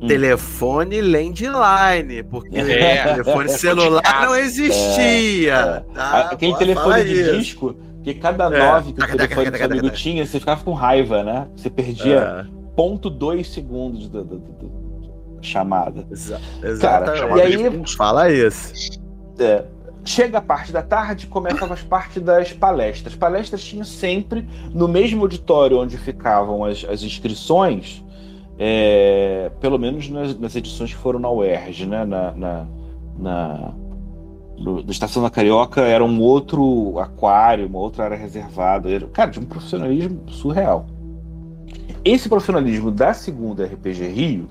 Hum. Telefone landline, porque é. telefone celular não existia. É. Tá? Aquele telefone de disco, que cada é. nove que o telefone do seu amigo tinha, você ficava com raiva, né? Você perdia é. ponto dois segundos da, chamada. Exa Cara, e aí, fala isso. É, Chega a parte da tarde, começam as partes das palestras. Palestras tinham sempre no mesmo auditório onde ficavam as, as inscrições, é, pelo menos nas, nas, edições que foram na UERJ, né? na, na, na na Estação da Carioca era um outro aquário, uma outra área reservada. Era, cara, de um profissionalismo surreal. Esse profissionalismo da segunda RPG Rio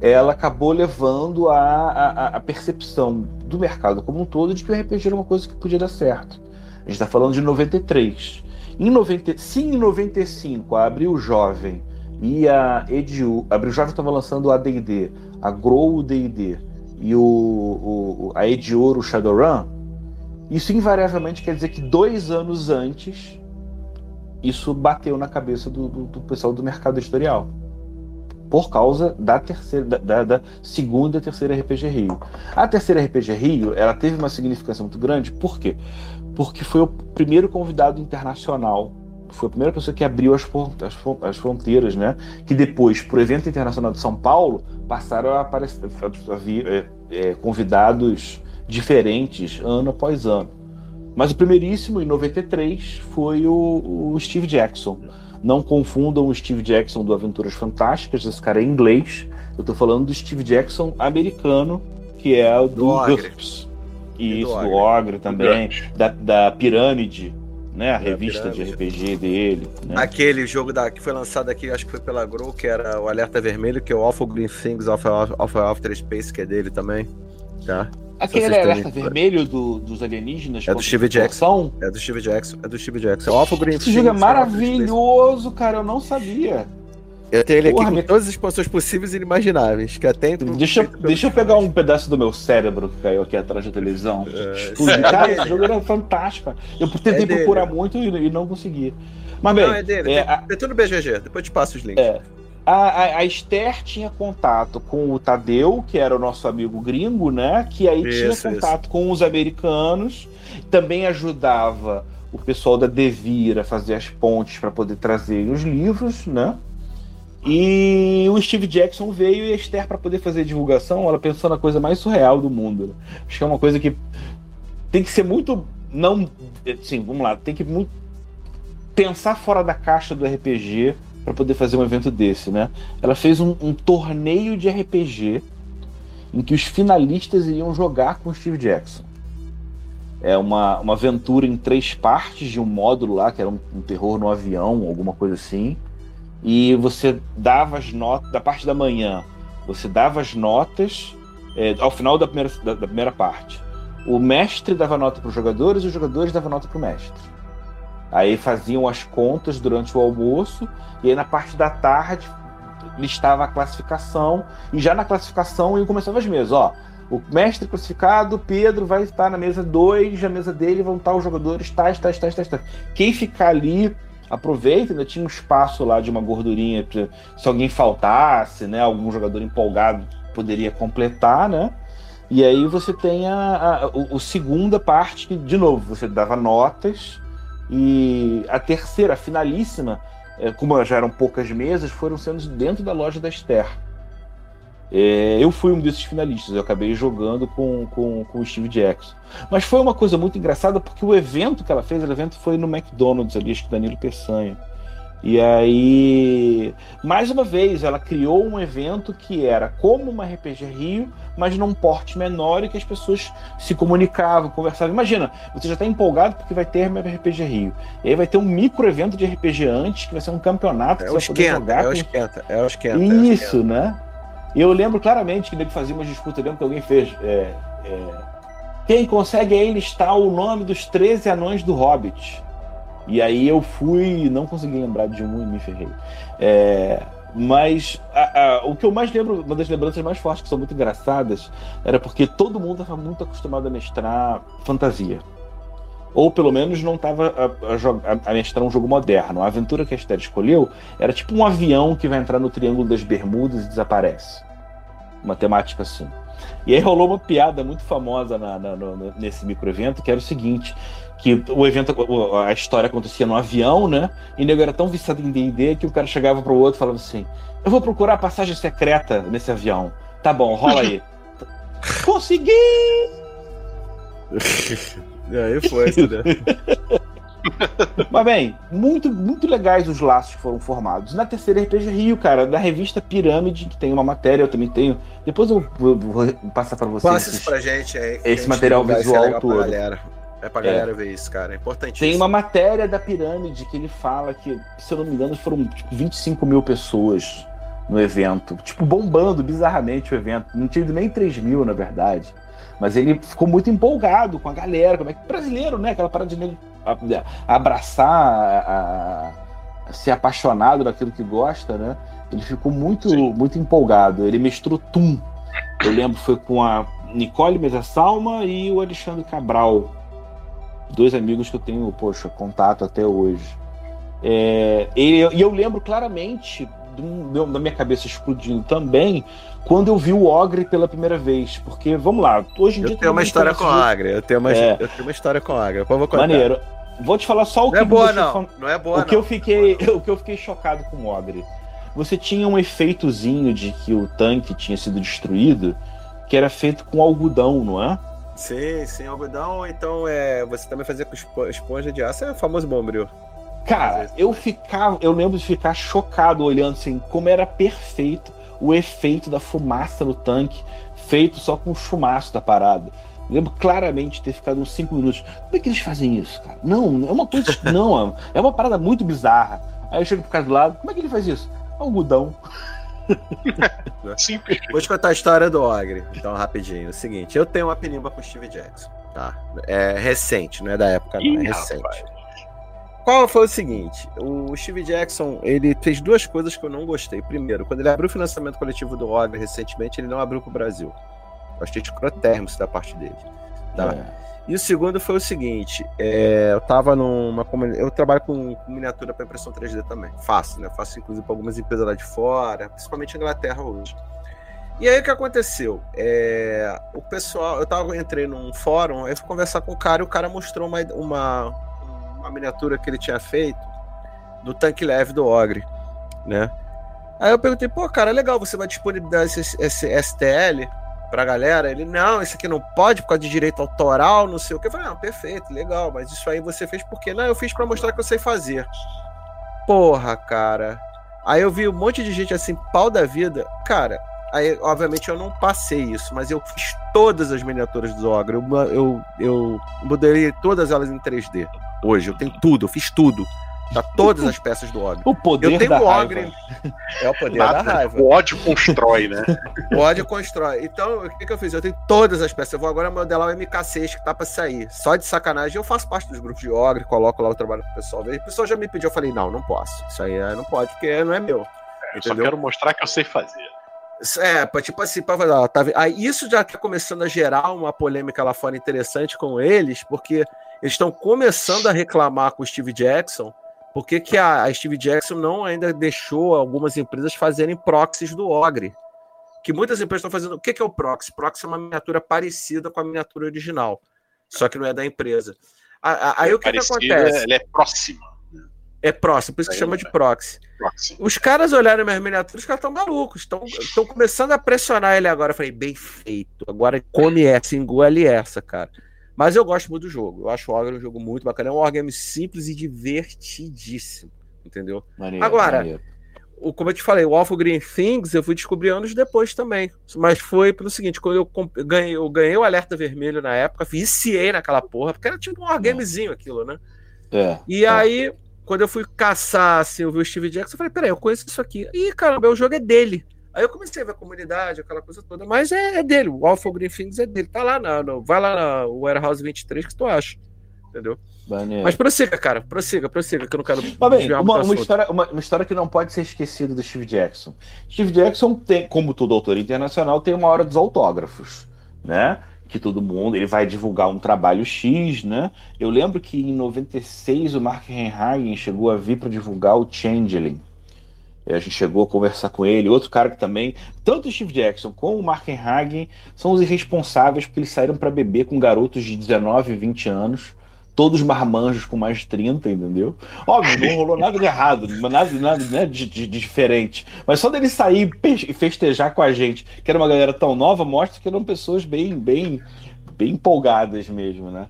ela acabou levando a, a, a, percepção do mercado como um todo de que o RPG era uma coisa que podia dar certo. A gente está falando de 93. Em 90, se em 95 a Abril Jovem e a Edu, a Abril Jovem estava lançando o AD&D, a Grow o D&D e o, o, a Edior o Shadowrun, isso invariavelmente quer dizer que dois anos antes isso bateu na cabeça do, do, do pessoal do mercado editorial por causa da terceira, da, da, segunda e terceira RPG Rio. A terceira RPG Rio, ela teve uma significância muito grande, por quê? Porque foi o primeiro convidado internacional, foi a primeira pessoa que abriu as, as, as fronteiras, né? Que depois, para o evento internacional de São Paulo, passaram a aparecer a, vir é, é, convidados diferentes ano após ano. Mas o primeiríssimo, em 93, foi o, o Steve Jackson não confundam o Steve Jackson do Aventuras Fantásticas, esse cara é inglês. Eu tô falando do Steve Jackson americano, que é o do, do GURPS. Isso, do Ogre, do Ogre também, da, da Pirâmide, né? A é, revista de RPG dele. Né? Aquele jogo da, que foi lançado aqui, acho que foi pela Grow, que era o Alerta Vermelho, que é o Awful Green Things of, of After Space, que é dele também. Tá? Aquele alerta vermelho do, dos alienígenas? É do Steve Jackson. É do Steve Jackson. É do Steve Jackson. É o Alpha Green Esse jogo é maravilhoso, cara. Eu não sabia. Eu tenho ele Porra, aqui com todas as expansões possíveis e inimagináveis. Que até deixa, deixa eu pegar um pedaço do meu cérebro que caiu aqui atrás da televisão. É, cara, esse jogo era fantástico. Eu tentei é procurar muito e, e, não consegui. Mas bem. Não, é dele. É, é tudo BGG. Depois te passo os links. É. A, a, a, Esther tinha contato com o Tadeu, que era o nosso amigo gringo, né? Que aí isso, tinha contato isso. com os americanos, também ajudava o pessoal da Devir a fazer as pontes para poder trazer os livros, né? E o Steve Jackson veio e a Esther, para poder fazer divulgação, ela pensou na coisa mais surreal do mundo. Acho que é uma coisa que tem que ser muito. Não. Sim, vamos lá, tem que muito pensar fora da caixa do RPG para poder fazer um evento desse, né? Ela fez um, um, torneio de RPG em que os finalistas iriam jogar com o Steve Jackson. É uma, uma aventura em três partes de um módulo lá, que era um, um terror no avião, alguma coisa assim. E você dava as notas, da parte da manhã, você dava as notas é, ao final da primeira, da, da primeira parte. O mestre dava nota para os jogadores e os jogadores davam nota para o mestre. Aí faziam as contas durante o almoço, e aí na parte da tarde listava a classificação, e já na classificação iam começando as mesas. Ó, o mestre classificado, Pedro, vai estar na mesa 2, na mesa dele vão estar os jogadores tais, tais, tais, tais, tais. Quem ficar ali, aproveita, ainda tinha um espaço lá de uma gordurinha, se alguém faltasse, né, algum jogador empolgado poderia completar, né? E aí você tem a, a, a segunda parte, que, de novo, você dava notas, e a terceira, a finalíssima, é, como já eram poucas mesas, foram sendo dentro da loja da Esther. É, eu fui um desses finalistas, eu acabei jogando com, com, com o Steve Jackson. Mas foi uma coisa muito engraçada porque o evento que ela fez, o evento foi no McDonald's ali, acho que Danilo Peçanha. E aí, mais uma vez, ela criou um evento que era como uma RPG Rio, mas num porte menor e que as pessoas se comunicavam, conversavam. Imagina, você já está empolgado porque vai ter RPG Rio. E aí vai ter um micro evento de RPG antes, que vai ser um campeonato. É o esquenta, é o esquenta, é o esquenta. Isso, é o esquenta. né? E eu lembro claramente que ele fazia uma disputa, eu lembro que alguém fez. É, é, quem consegue aí listar o nome dos 13 anões do Hobbit? E aí eu fui, não consegui lembrar de um e me ferrei. É, mas a, a, o que eu mais lembro, uma das lembranças mais fortes, que são muito engraçadas, era porque todo mundo estava muito acostumado a mestrar fantasia. Ou pelo menos não estava a, a, mestrar um jogo moderno. A aventura que a Esther escolheu era tipo um avião que vai entrar no Triângulo das Bermudas e desaparece. Uma temática assim. E aí rolou uma piada muito famosa na, na, no, nesse microevento, que era o seguinte: que o evento, a história acontecia no avião, né? E o nego era tão viciado em D&D que o cara chegava pro outro e falava assim: "Eu vou procurar a passagem secreta nesse avião. Tá bom, rola aí." Consegui! e aí foi, né? Mas bem, muito, muito legais os laços que foram formados. Na terceira RPG Rio, cara, da revista Pirâmide, que tem uma matéria, eu também tenho. Depois eu vou, vou passar para vocês. Passa isso pra gente aí. Esse material visual todo. Galera. É pra galera é. ver isso, cara. É importante. Tem uma matéria da pirâmide que ele fala que, se eu não me engano, foram tipo, 25 mil pessoas no evento. Tipo, bombando bizarramente o evento. Não tinha nem 3 mil, na verdade. Mas ele ficou muito empolgado com a galera, como é que brasileiro, né? Aquela parada de abraçar, a, a, ser apaixonado daquilo que gosta, né? Ele ficou muito, muito empolgado. Ele mestrou Tum. Eu lembro foi com a Nicole Mesa Salma e o Alexandre Cabral dois amigos que eu tenho, poxa, contato até hoje. É, e eu lembro claramente da minha cabeça explodindo também quando eu vi o Ogre pela primeira vez. Porque, vamos lá, hoje em eu dia. Tenho uma história com o Ogre. Eu tenho uma, é. eu tenho uma história com o Ogre. Vou contar. Maneiro. Vou te falar só o não que. É boa, não. não é boa, o que não. eu fiquei O que eu fiquei chocado com o Ogre. Você tinha um efeitozinho de que o tanque tinha sido destruído, que era feito com algodão, não é? Sim, sim, algodão. Então é, você também fazia com esponja de aço, é o famoso bombril. Cara, eu ficava, eu lembro de ficar chocado olhando assim como era perfeito o efeito da fumaça no tanque, feito só com o chumaço da parada. Eu lembro claramente de ter ficado uns 5 minutos. Como é que eles fazem isso, cara? Não, é uma coisa. não, é uma parada muito bizarra. Aí eu chego pro cara do lado, como é que ele faz isso? Algodão. Simples. Vou te contar a história do Ogre, então, rapidinho. O seguinte, eu tenho uma penimba com o Steve Jackson, tá? É recente, não é da época, não, é recente. Rapaz. Qual foi o seguinte? O Steve Jackson, ele fez duas coisas que eu não gostei. Primeiro, quando ele abriu o financiamento coletivo do Ogre recentemente, ele não abriu para o Brasil. Eu achei escrotérrimo da parte dele. Tá? É. E o segundo foi o seguinte: é, eu tava numa Eu trabalho com, com miniatura para impressão 3D também. Faço, né? Faço inclusive para algumas empresas lá de fora, principalmente na Inglaterra hoje. E aí o que aconteceu? É, o pessoal, eu tava, entrei num fórum, aí fui conversar com o cara e o cara mostrou uma, uma, uma miniatura que ele tinha feito do tanque leve do Ogre, né? Aí eu perguntei, pô, cara, legal, você vai disponibilizar esse, esse STL pra galera. Ele, não, isso aqui não pode por causa de direito autoral, não sei o que. Eu falei, não, perfeito, legal, mas isso aí você fez por quê? Não, eu fiz para mostrar que eu sei fazer. Porra, cara. Aí eu vi um monte de gente assim, pau da vida. Cara, aí obviamente eu não passei isso, mas eu fiz todas as miniaturas do Ogre. Eu, eu, eu modelei todas elas em 3D. Hoje, eu tenho tudo, eu fiz tudo. Tá todas as peças do Ogre. O poder Eu tenho da o raiva. Ogre. É o poder Nada. da raiva. O ódio constrói, né? O ódio constrói. Então, o que, que eu fiz? Eu tenho todas as peças. Eu vou agora modelar o MK6 que tá pra sair. Só de sacanagem. Eu faço parte dos grupos de Ogre, coloco lá o trabalho pro pessoal ver. O pessoal já me pediu, eu falei, não, não posso. Isso aí é, não pode, porque não é meu. Eu só quero mostrar que eu sei fazer. É, pra, tipo assim, pra falar, ó, tá, vendo? aí isso já tá começando a gerar uma polêmica lá fora interessante com eles, porque eles estão começando a reclamar com o Steve Jackson, porque que a, a Steve Jackson não ainda deixou algumas empresas fazerem proxies do Ogre. Que muitas empresas estão fazendo. O que, que é o proxy? Proxy é uma miniatura parecida com a miniatura original, só que não é da empresa. Aí o que, que acontece? Ela é próxima. É próximo, por isso que Aí chama de é. proxy. Próxima. Os caras olharam minhas miniaturas, os caras estão malucos. Estão começando a pressionar ele agora. Eu falei, bem feito. Agora come essa, engole essa, cara. Mas eu gosto muito do jogo. Eu acho o Ogre um jogo muito bacana. É um wargame simples e divertidíssimo. Entendeu? Maneiro, Agora, maneiro. O, como eu te falei, o Awful Green Things eu fui descobrir anos depois também. Mas foi pelo seguinte: quando eu ganhei, eu ganhei o alerta vermelho na época, viciei naquela porra, porque era tipo um wargamezinho aquilo, né? É, E é. aí, quando eu fui caçar, assim, eu vi o Steve Jackson, eu falei, peraí, eu conheço isso aqui. Ih, caramba, o jogo é dele. Aí eu comecei a ver a comunidade, aquela coisa toda, mas é, é dele, o Alpha Green Things é dele. Tá lá, na, no- vai lá na Warehouse 23 que tu acha. Entendeu? maneiro. Mas prossiga, cara, prossiga, prossiga, que eu não quero. Mas bem, uma, uma história, uma, uma história que não pode ser esquecida do Steve Jackson. Steve Jackson tem, como todo autor internacional, tem uma hora dos autógrafos, né? Que todo mundo, ele vai divulgar um trabalho X, né? Eu lembro que em 96 o Mark Henhagen chegou a vir para divulgar o Changeling. A gente chegou a conversar com ele, outro cara que também, tanto o Steve Jackson como o Mark Henhagen são os irresponsáveis porque eles saíram para beber com garotos de 19, 20 anos todos marmanjos com mais de 30, entendeu? Óbvio, não rolou nada de errado, nada, nada né, de, de- de diferente. Mas só dele sair e festejar com a gente, que era uma galera tão nova, mostra que eram pessoas bem, bem, bem empolgadas mesmo, né?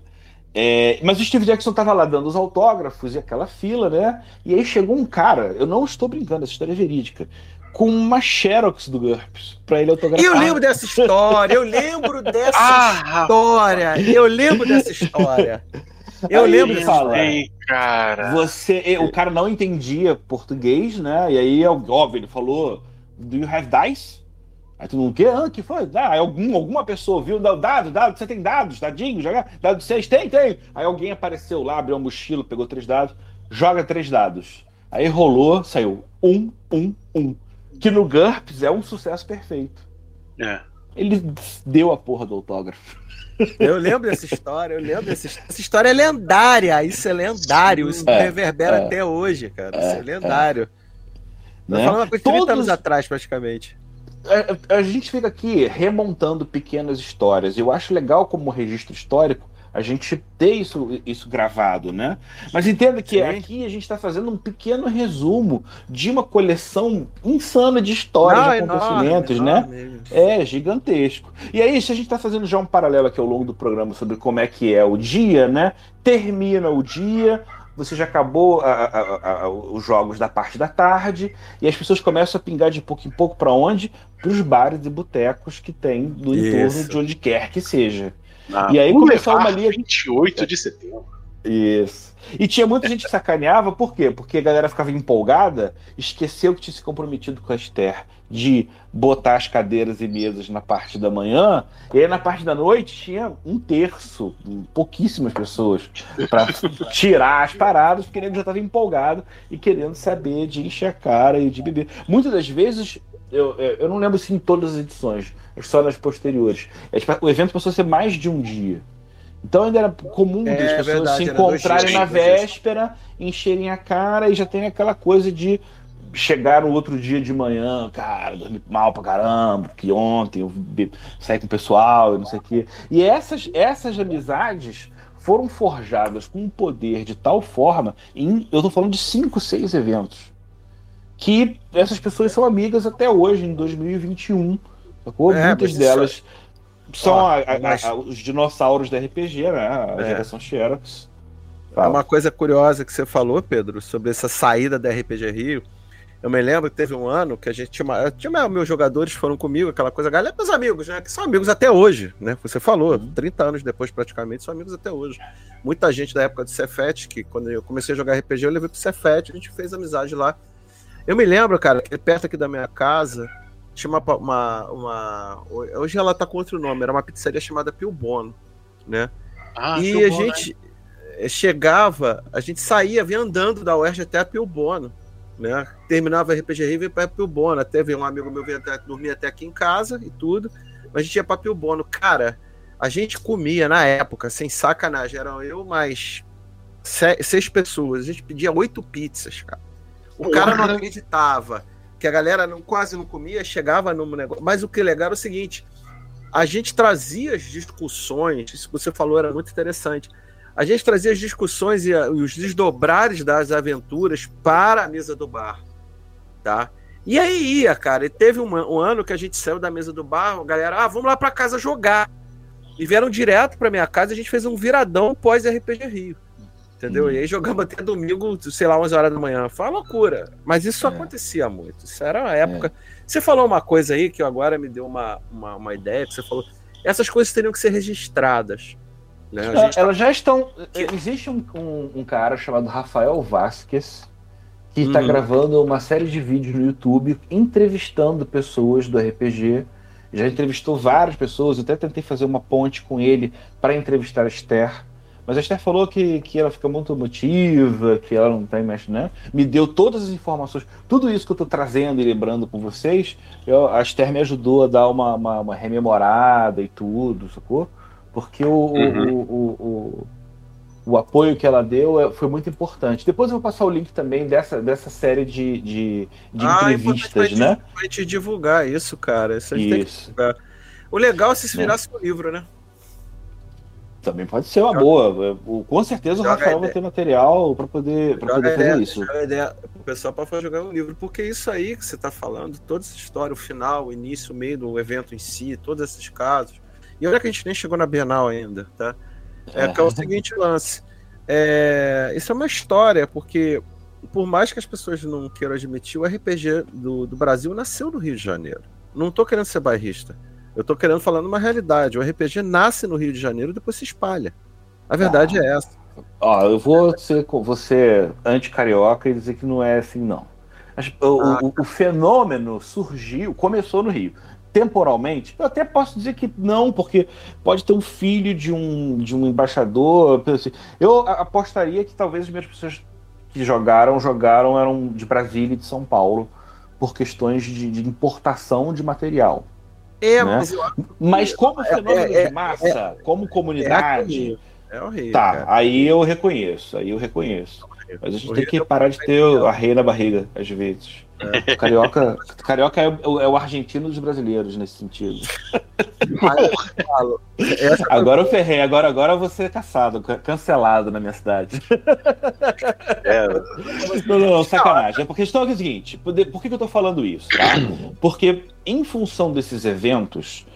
É, mas o Steve Jackson tava lá dando os autógrafos e aquela fila, né? E aí chegou um cara, eu não estou brincando, essa história é verídica, com uma Xerox do GURPS pra ele autografar. Eu lembro dessa história, eu lembro dessa Ah, história, eu lembro dessa história. Eu Aí lembro dessa fala, história. Ei, cara. Você, o cara não entendia português, né? E aí, óbvio, ele falou: Do you have dice? Aí tu não quer? Ah, que foi? Ah, algum, alguma pessoa viu, dado, dado, você tem dados, dadinho, joga, dado seis, tem, tem. Aí alguém apareceu lá, abriu a mochila, pegou três dados, joga três dados. Aí rolou, saiu um, um, um. Que no GURPS é um sucesso perfeito. É. Ele deu a porra do autógrafo. Eu lembro dessa história, eu lembro dessa história. Essa história é lendária, isso é lendário, isso É, reverbera é. até hoje, cara. Isso é, É, lendário. Tô Né? falando uma coisa de 30 Todos- anos atrás, praticamente. A, a gente fica aqui remontando pequenas histórias. Eu acho legal como registro histórico a gente ter isso, isso gravado, né? Mas entenda que Sim. aqui a gente está fazendo um pequeno resumo de uma coleção insana de histórias, de Não, acontecimentos, enorme, né? enorme. É gigantesco. E aí, se a gente está fazendo já um paralelo aqui ao longo do programa sobre como é que é o dia, né? Termina o dia, você já acabou a- a- a- os jogos da parte da tarde, e as pessoas começam a pingar de pouco em pouco para onde? Para os bares e botecos que tem no entorno Isso. de onde quer que seja. Na E aí começou uma linha- 28 de setembro. Isso. E tinha muita gente que sacaneava, por quê? Porque a galera ficava empolgada, esqueceu que tinha se comprometido com a Esther de botar as cadeiras e mesas na parte da manhã, e aí na parte da noite tinha um terço, pouquíssimas pessoas, para tirar as paradas, porque ele já estava empolgado e querendo saber de encher a cara e de beber. Muitas das vezes, eu, eu não lembro se em todas as edições, só nas posteriores, é, tipo, o evento passou a ser mais de um dia. Então ainda era comum É, das pessoas verdade, se encontrarem dias, na véspera, encherem a cara e já tem aquela coisa de chegar no outro dia de manhã, cara, dormi mal pra caramba, que ontem eu saí com o pessoal e não sei o quê. E essas, essas amizades foram forjadas com um poder de tal forma, em, eu tô falando de cinco, seis eventos, que essas pessoas são amigas até hoje, em 2021. Sacou? É, Muitas delas são Ó, a- a- mas- a- os dinossauros da RPG, né? A É. geração Xerox. É uma coisa curiosa que você falou, Pedro, sobre essa saída da RPG Rio. Eu me lembro que teve um ano que a gente tinha, uma, tinha meus jogadores foram comigo, aquela coisa, galera, meus amigos, né? Que são amigos até hoje, né? Você falou, uhum. 30 anos depois praticamente, são amigos até hoje. Muita gente da época do Cefet, que quando eu comecei a jogar RPG, eu levei pro Cefet, a gente fez amizade lá. Eu me lembro, cara, que perto aqui da minha casa tinha uma, uma, uma hoje ela tá com outro nome, era uma pizzaria chamada Pio Bono, né? Ah, e a bom, gente né? chegava, a gente saía, vinha andando da UERJ até a Pio Bono né? Terminava RPG Rio e ia pra Pilbono. Até veio um amigo meu até, dormir até aqui em casa e tudo. Mas a gente ia pra Pilbono. Cara, a gente comia na época, sem sacanagem, eram eu mais seis pessoas. A gente pedia oito pizzas, cara. O cara não acreditava que a galera não, quase não comia, chegava no negócio. Mas o que é legal era o seguinte: a gente trazia as discussões, isso que você falou era muito interessante a gente trazia as discussões e, os desdobrares das aventuras para a mesa do bar, tá? E aí ia, cara. E teve um, um, ano que a gente saiu da mesa do bar, a galera, ah, vamos lá para casa jogar. E vieram direto para minha casa e a gente fez um viradão pós RPG Rio. Entendeu? Hum. E aí jogamos até domingo, sei lá, 11 horas da manhã. Foi uma loucura. Mas isso é. acontecia muito. Isso era uma época. É. Você falou uma coisa aí que agora me deu uma, uma, uma ideia, que você falou. Essas coisas teriam que ser registradas. Né? Elas tá... já estão. Existe um, um, um, cara chamado Rafael Vasquez que está uhum. gravando uma série de vídeos no YouTube entrevistando pessoas do RPG. Já entrevistou várias pessoas, eu até tentei fazer uma ponte com ele para entrevistar a Esther. Mas a Esther falou que, que ela fica muito emotiva, que ela não tem mais, né? Me deu todas as informações, tudo isso que eu estou trazendo e lembrando com vocês, eu, a Esther me ajudou a dar uma, uma, uma rememorada e tudo, sacou? Porque o, uhum. o, o, o, apoio que ela deu é, foi muito importante. Depois eu vou passar o link também dessa, dessa série de, de, de ah, entrevistas, né? Vai te divulgar isso, cara. Isso. isso. O legal é se virasse é. um livro, né? Também pode ser uma boa. Com certeza o Rafael vai ter material para poder, pra poder fazer ideia, isso. Ideia o pessoal para jogar um livro, porque isso aí que você está falando, toda essa história, o final, o início, o meio do evento em si, todos esses casos, e olha que a gente nem chegou na Bienal ainda, tá? É, é. é o seguinte lance. É, isso é uma história, porque por mais que as pessoas não queiram admitir, o RPG do, do Brasil nasceu no Rio de Janeiro. Não tô querendo ser bairrista. Eu tô querendo falar uma realidade. O RPG nasce no Rio de Janeiro e depois se espalha. A verdade ah. é essa. Ó, eu vou ser você anti-carioca e dizer que não é assim, não. O, ah. o, o, fenômeno surgiu, começou no Rio temporalmente, eu até posso dizer que não, porque pode ter um filho de um, de um embaixador. Eu apostaria que talvez as minhas pessoas que jogaram, jogaram eram de Brasília e de São Paulo, por questões de, de importação de material. É, né? mas, eu... mas como é, fenômeno é, é, de massa, é, como comunidade. É. Tá, cara. aí eu reconheço, aí eu reconheço. Mas a gente tem que parar de ter a rei na barriga, às vezes. É. Carioca, carioca é o, é o, argentino dos brasileiros nesse sentido. agora eu ferrei, agora, agora eu vou ser caçado, cancelado na minha cidade. É. Não, não, não, sacanagem. É porque estou aqui o seguinte: por, que, que eu estou falando isso? Tá? Porque, em função desses eventos,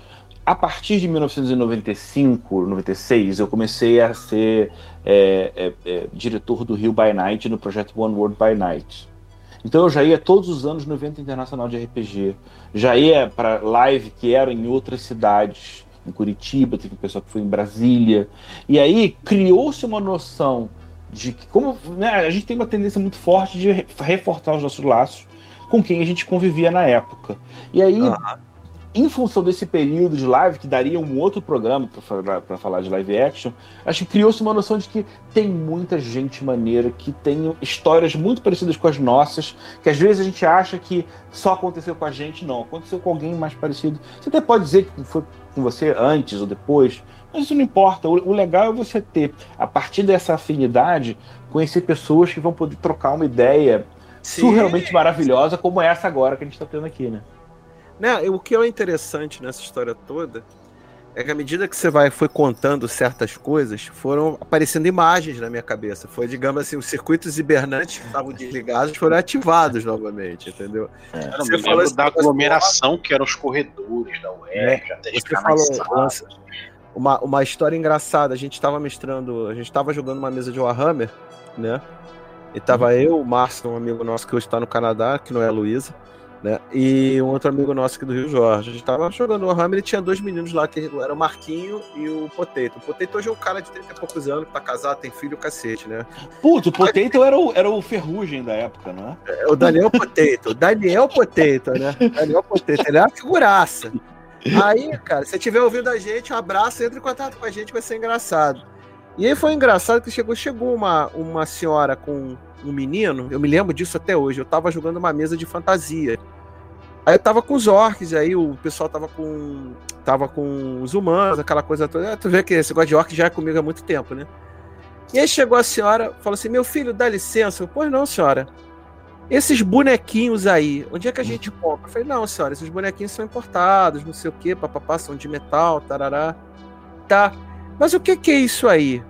a partir de 1995, 96, eu comecei a ser é, é, é, diretor do Rio by Night no projeto One World by Night. Então eu já ia todos os anos no evento internacional de RPG, já ia para live que era em outras cidades, em Curitiba, teve um pessoal que foi em Brasília. E aí criou-se uma noção de que, como né, a gente tem uma tendência muito forte de reforçar os nossos laços com quem a gente convivia na época. E aí, uhum em função desse período de live, que daria um outro programa para falar de live action, acho que criou-se uma noção de que tem muita gente maneira que tem histórias muito parecidas com as nossas, que às vezes a gente acha que só aconteceu com a gente, não, aconteceu com alguém mais parecido. Você até pode dizer que foi com você antes ou depois, mas isso não importa. O, legal é você ter, a partir dessa afinidade, conhecer pessoas que vão poder trocar uma ideia Sim. surrealmente maravilhosa, como essa agora que a gente está tendo aqui, né? Né, o que é interessante nessa história toda é que à medida que você vai foi contando certas coisas, foram aparecendo imagens na minha cabeça. Foi, digamos assim, os circuitos hibernantes que estavam desligados foram ativados novamente, entendeu? É. Você falou assim, da aglomeração que eram os corredores da UERJ, é, você falou uma, uma história engraçada. A gente estava mestrando, a gente estava jogando uma mesa de Warhammer, né? E tava eu, o Márcio, um amigo nosso que hoje está no Canadá, que não é a Luísa, né? E um outro amigo nosso aqui do Rio Jorge. A gente tava jogando Warhammer e tinha dois meninos lá, que era o Marquinho e o Potato. O Potato hoje é um cara de 30 e poucos anos, que tá casado, tem filho, cacete, né? Putz, o Potato era o, era o ferrugem da época, não é? o Daniel Potato. Daniel Potato, né? Daniel Potato. Ele é uma figuraça. Aí, cara, se você estiver ouvindo a gente, um abraço, entre em contato com a gente, vai ser engraçado. E aí foi engraçado que chegou, chegou uma, uma senhora com um menino, eu me lembro disso até hoje, eu tava jogando uma mesa de fantasia. Aí eu tava com os orcs, aí o pessoal tava com. tava com os humanos, aquela coisa toda. É, tu vê que esse negócio de orc já é comigo há muito tempo, né? E aí chegou a senhora, falou assim: meu filho, dá licença. Eu, pois não, senhora. Esses bonequinhos aí, onde é que a gente compra? Eu falei, não, senhora, esses bonequinhos são importados, não sei o que, papapá, são de metal, tarará. Tá. Mas o que, que é isso aí?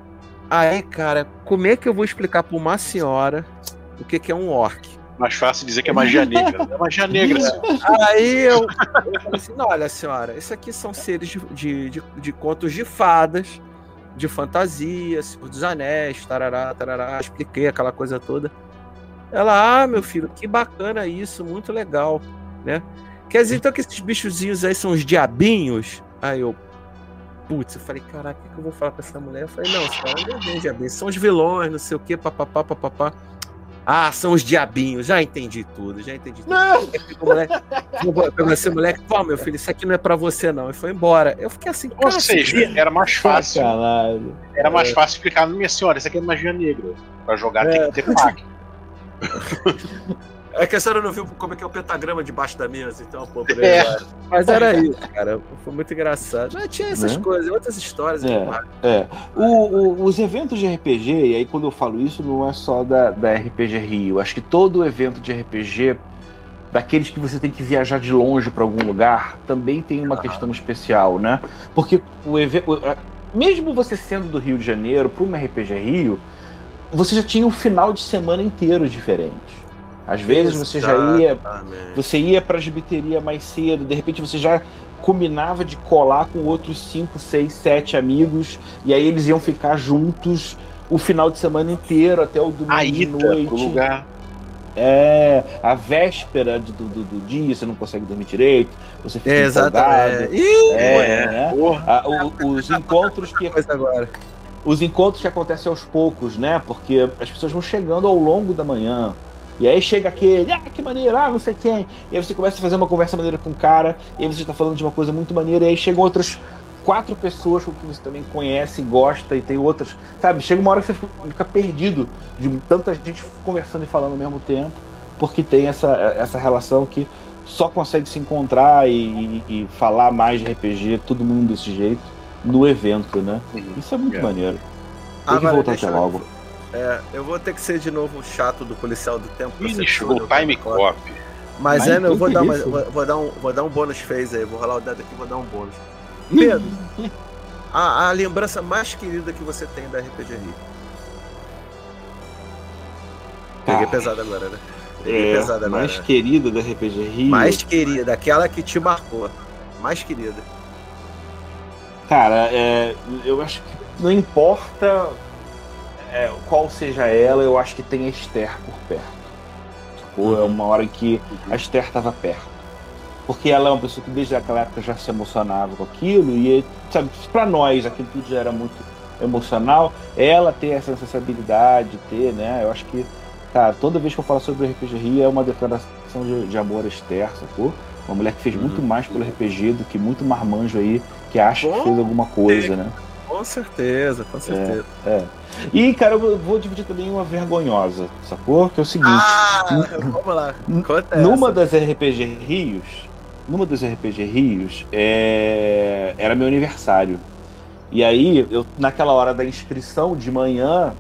Aí, cara, como é que eu vou explicar para uma senhora o que, que é um orc? Mais fácil dizer que é magia negra. É magia negra, senhora. Aí eu, eu falei assim: não, olha, senhora, isso aqui são seres de, de, de, de contos de fadas, de fantasia, Senhor dos Anéis, tarará, tarará. Expliquei aquela coisa toda. Ela, ah, meu filho, que bacana isso, muito legal, né? Quer dizer, então que esses bichozinhos aí são os diabinhos? Aí eu, putz, eu falei, caraca, o que eu vou falar pra essa mulher? Eu falei, não, cara, não é diabinhos, são os vilões, não sei o que, papapá, papapá. Ah, são os diabinhos, já entendi tudo, já entendi tudo. Não. Pegou esse moleque, pô, meu filho, isso aqui não é pra você, não. E foi embora. Eu fiquei assim, Ou seja, era mais fácil. Caralho. Era mais fácil explicar, minha senhora, isso aqui é magia negra. Pra jogar é. tem que ter pack. É que a senhora não viu como é que é o pentagrama debaixo da mesa, então, pô, por aí, é. Mas era isso, cara. Foi muito engraçado. Mas tinha essas né? coisas, outras histórias. É, é. O, o, os eventos de RPG, e aí quando eu falo isso, não é só da, da RPG Rio. Acho que todo evento de RPG, daqueles que você tem que viajar de longe para algum lugar, também tem uma ah. questão especial, né? Porque o evento. Mesmo você sendo do Rio de Janeiro, para uma RPG Rio, você já tinha um final de semana inteiro diferente. Às vezes você já ia, você ia para a gibiteria mais cedo, de repente você já combinava de colar com outros 5, 6, 7 amigos, e aí eles iam ficar juntos o final de semana inteiro até o domingo a de noite. lugar. É, a véspera do, do, do, dia, você não consegue dormir direito, você fica é, Exatamente. Ih, é, né? a, o, os encontros que agora. Os encontros que acontecem aos poucos, né? Porque as pessoas vão chegando ao longo da manhã. E aí chega aquele, ah, que maneiro, ah, não sei quem. E aí você começa a fazer uma conversa maneira com o cara, e aí você está falando de uma coisa muito maneira, e aí chegam outras quatro pessoas com que você também conhece, gosta, e tem outras. Sabe, chega uma hora que você fica perdido de tanta gente conversando e falando ao mesmo tempo, porque tem essa, essa relação que só consegue se encontrar e, e, falar mais de RPG, todo mundo desse jeito, no evento, né? Uhum. Isso é muito é. maneiro. Tem ah, que voltar até logo. É, eu vou ter que ser de novo o chato do policial do tempo. Ixi, o time cop. Mas, é, eu vou dar, uma, vou, vou, dar um, vou dar um bônus phase aí, vou rolar o dado aqui e vou dar um bônus. Pedro, a, a, lembrança mais querida que você tem da RPG Rio. Peguei ah, pesado agora, né? Peguei é, pesado agora. Mais né? querida da RPG Rio. Mais querida, aquela que te marcou. Mais querida. Cara, é, eu acho que não importa é, qual seja ela, eu acho que tem a Esther por perto. Ou é uhum. uma hora em que a Esther estava perto. Porque ela é uma pessoa que desde aquela época já se emocionava com aquilo, e sabe, para nós aquilo tudo já era muito emocional. Ela ter essa sensibilidade, ter, né? Eu acho que, cara, toda vez que eu falo sobre o RPG é uma declaração de, de amor a Esther, sacou? Uma mulher que fez uhum. muito mais pelo RPG do que muito marmanjo aí que acha que fez alguma coisa, né? Com certeza, com certeza. É, é. E, cara, eu vou dividir também uma vergonhosa, sacou? Que é o seguinte. Ah, vamos lá. Conta numa das RPG Rios, numa das RPG Rios, é... era meu aniversário. E aí, eu, naquela hora da inscrição de manhã,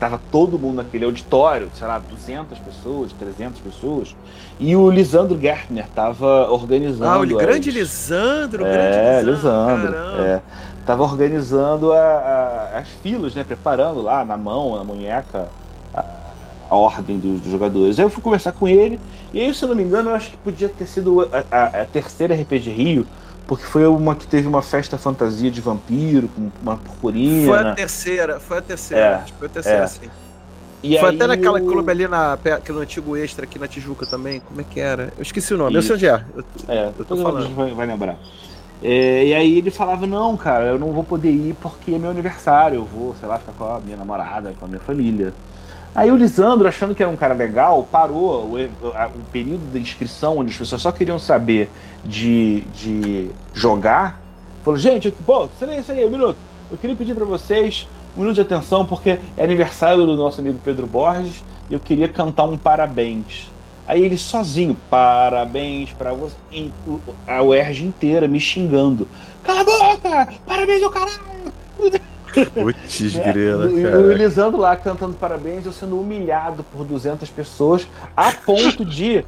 tava todo mundo naquele auditório, sei lá, 200 pessoas, 300 pessoas, e o Lisandro Gertner tava organizando. Ah, o grande as... Lisandro, é, grande Lisandro. Lisandro é estava organizando a, a, as filas, né? Preparando lá na mão, na munheca, a, a ordem dos, dos, jogadores. Aí eu fui conversar com ele, e aí, se eu não me engano, eu acho que podia ter sido a, terceira RPG Rio, porque foi uma que teve uma festa fantasia de vampiro, com uma purpurina. Foi a terceira, foi a terceira, é, foi a terceira, é. sim. E Foi até naquela eu... clube ali na, no antigo extra aqui na Tijuca também. Como é que era? Eu esqueci o nome. Isso. Eu sei onde é. Eu, é, eu tô falando. Vai, vai lembrar. É, e aí ele falava, não, cara, eu não vou poder ir porque é meu aniversário, eu vou, sei lá, ficar com a minha namorada, com a minha família. Aí o Lisandro, achando que era um cara legal, parou o, o período de inscrição, onde as pessoas só queriam saber de, de jogar. Falou, gente, pô, silêncio aí, um minuto. Eu queria pedir para vocês um minuto de atenção, porque é aniversário do nosso amigo Pedro Borges e eu queria cantar um parabéns. Aí ele sozinho, parabéns para você. A UERJ inteira me xingando. Cala a boca! Parabéns ao caralho! Putz, grila, é, O Elisandro lá cantando parabéns, eu sendo humilhado por 200 pessoas, a ponto de,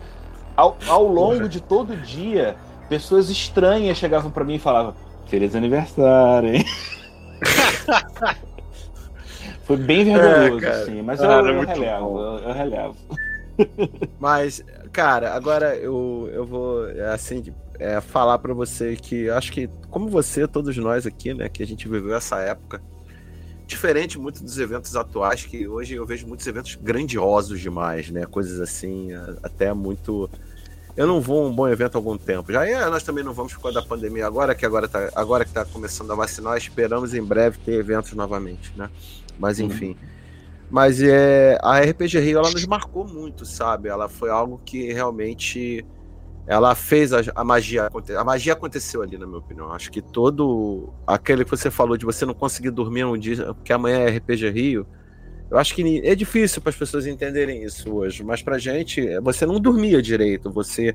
ao, ao longo de todo o dia, pessoas estranhas chegavam para mim e falavam: Feliz aniversário, hein? Foi bem vergonhoso, é, assim, mas eu, eu, eu relevo, eu, eu relevo. Mas, cara, agora eu, eu vou, assim, é, falar para você que acho que, como você, todos nós aqui, né, que a gente viveu essa época, diferente muito dos eventos atuais, que hoje eu vejo muitos eventos grandiosos demais, né, coisas assim, até muito. Eu não vou a um bom evento há algum tempo. Já é, nós também não vamos por causa da pandemia agora, que agora, tá, agora que está começando a vacinar, esperamos em breve ter eventos novamente, né? Mas enfim. Uhum. Mas é, a RPG Rio ela nos marcou muito, sabe? Ela foi algo que realmente ela fez a, a magia a magia aconteceu ali na minha opinião. Acho que todo aquele que você falou de você não conseguir dormir um dia porque amanhã é RPG Rio eu acho que é difícil para as pessoas entenderem isso hoje mas para gente você não dormia direito você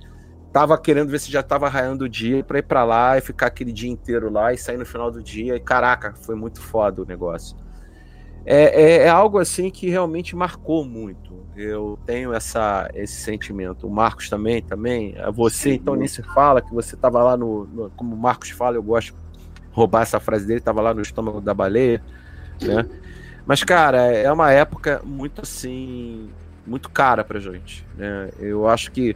tava querendo ver se já tava raiando o dia para ir para lá e ficar aquele dia inteiro lá e sair no final do dia e caraca foi muito foda o negócio é, é, é, algo assim que realmente marcou muito. Eu tenho essa, esse sentimento. O Marcos também, também. Você, então, nem se fala que você estava lá no, no, Como o Marcos fala, eu gosto de roubar essa frase dele, estava lá no estômago da baleia, né? Mas, cara, é uma época muito assim. Muito cara pra gente. Né? Eu acho que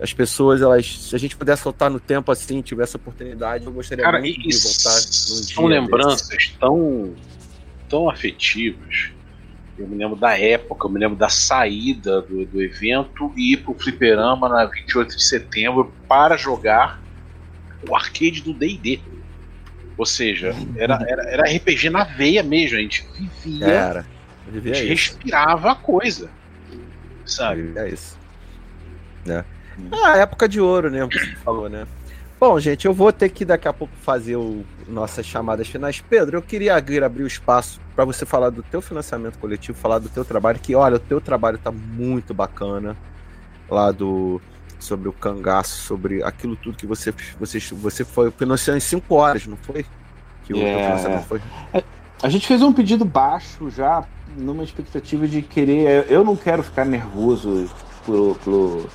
as pessoas, elas, se a gente pudesse voltar no tempo assim, tivesse oportunidade, eu gostaria cara, muito de voltar. São lembranças desse. tão tão afetivos. Eu me lembro da época, eu me lembro da saída do, do evento e ir pro Fliperama na 28 de setembro para jogar o arcade do DD. Ou seja, era, era, era RPG na veia mesmo, a gente vivia, era, a gente isso. respirava a coisa. Sabe? É isso. Né? Ah, época de ouro, né? Você falou, né? Bom, gente, eu vou ter que daqui a pouco fazer o, nossas chamadas finais. Pedro, eu queria abrir o espaço para você falar do teu financiamento coletivo, falar do teu trabalho, que olha, o teu trabalho tá muito bacana lá do sobre o cangaço, sobre aquilo tudo que você você você foi financiando em cinco horas, não foi? Que o é, financiamento foi. É, a gente fez um pedido baixo já numa expectativa de querer, eu não quero ficar nervoso por, por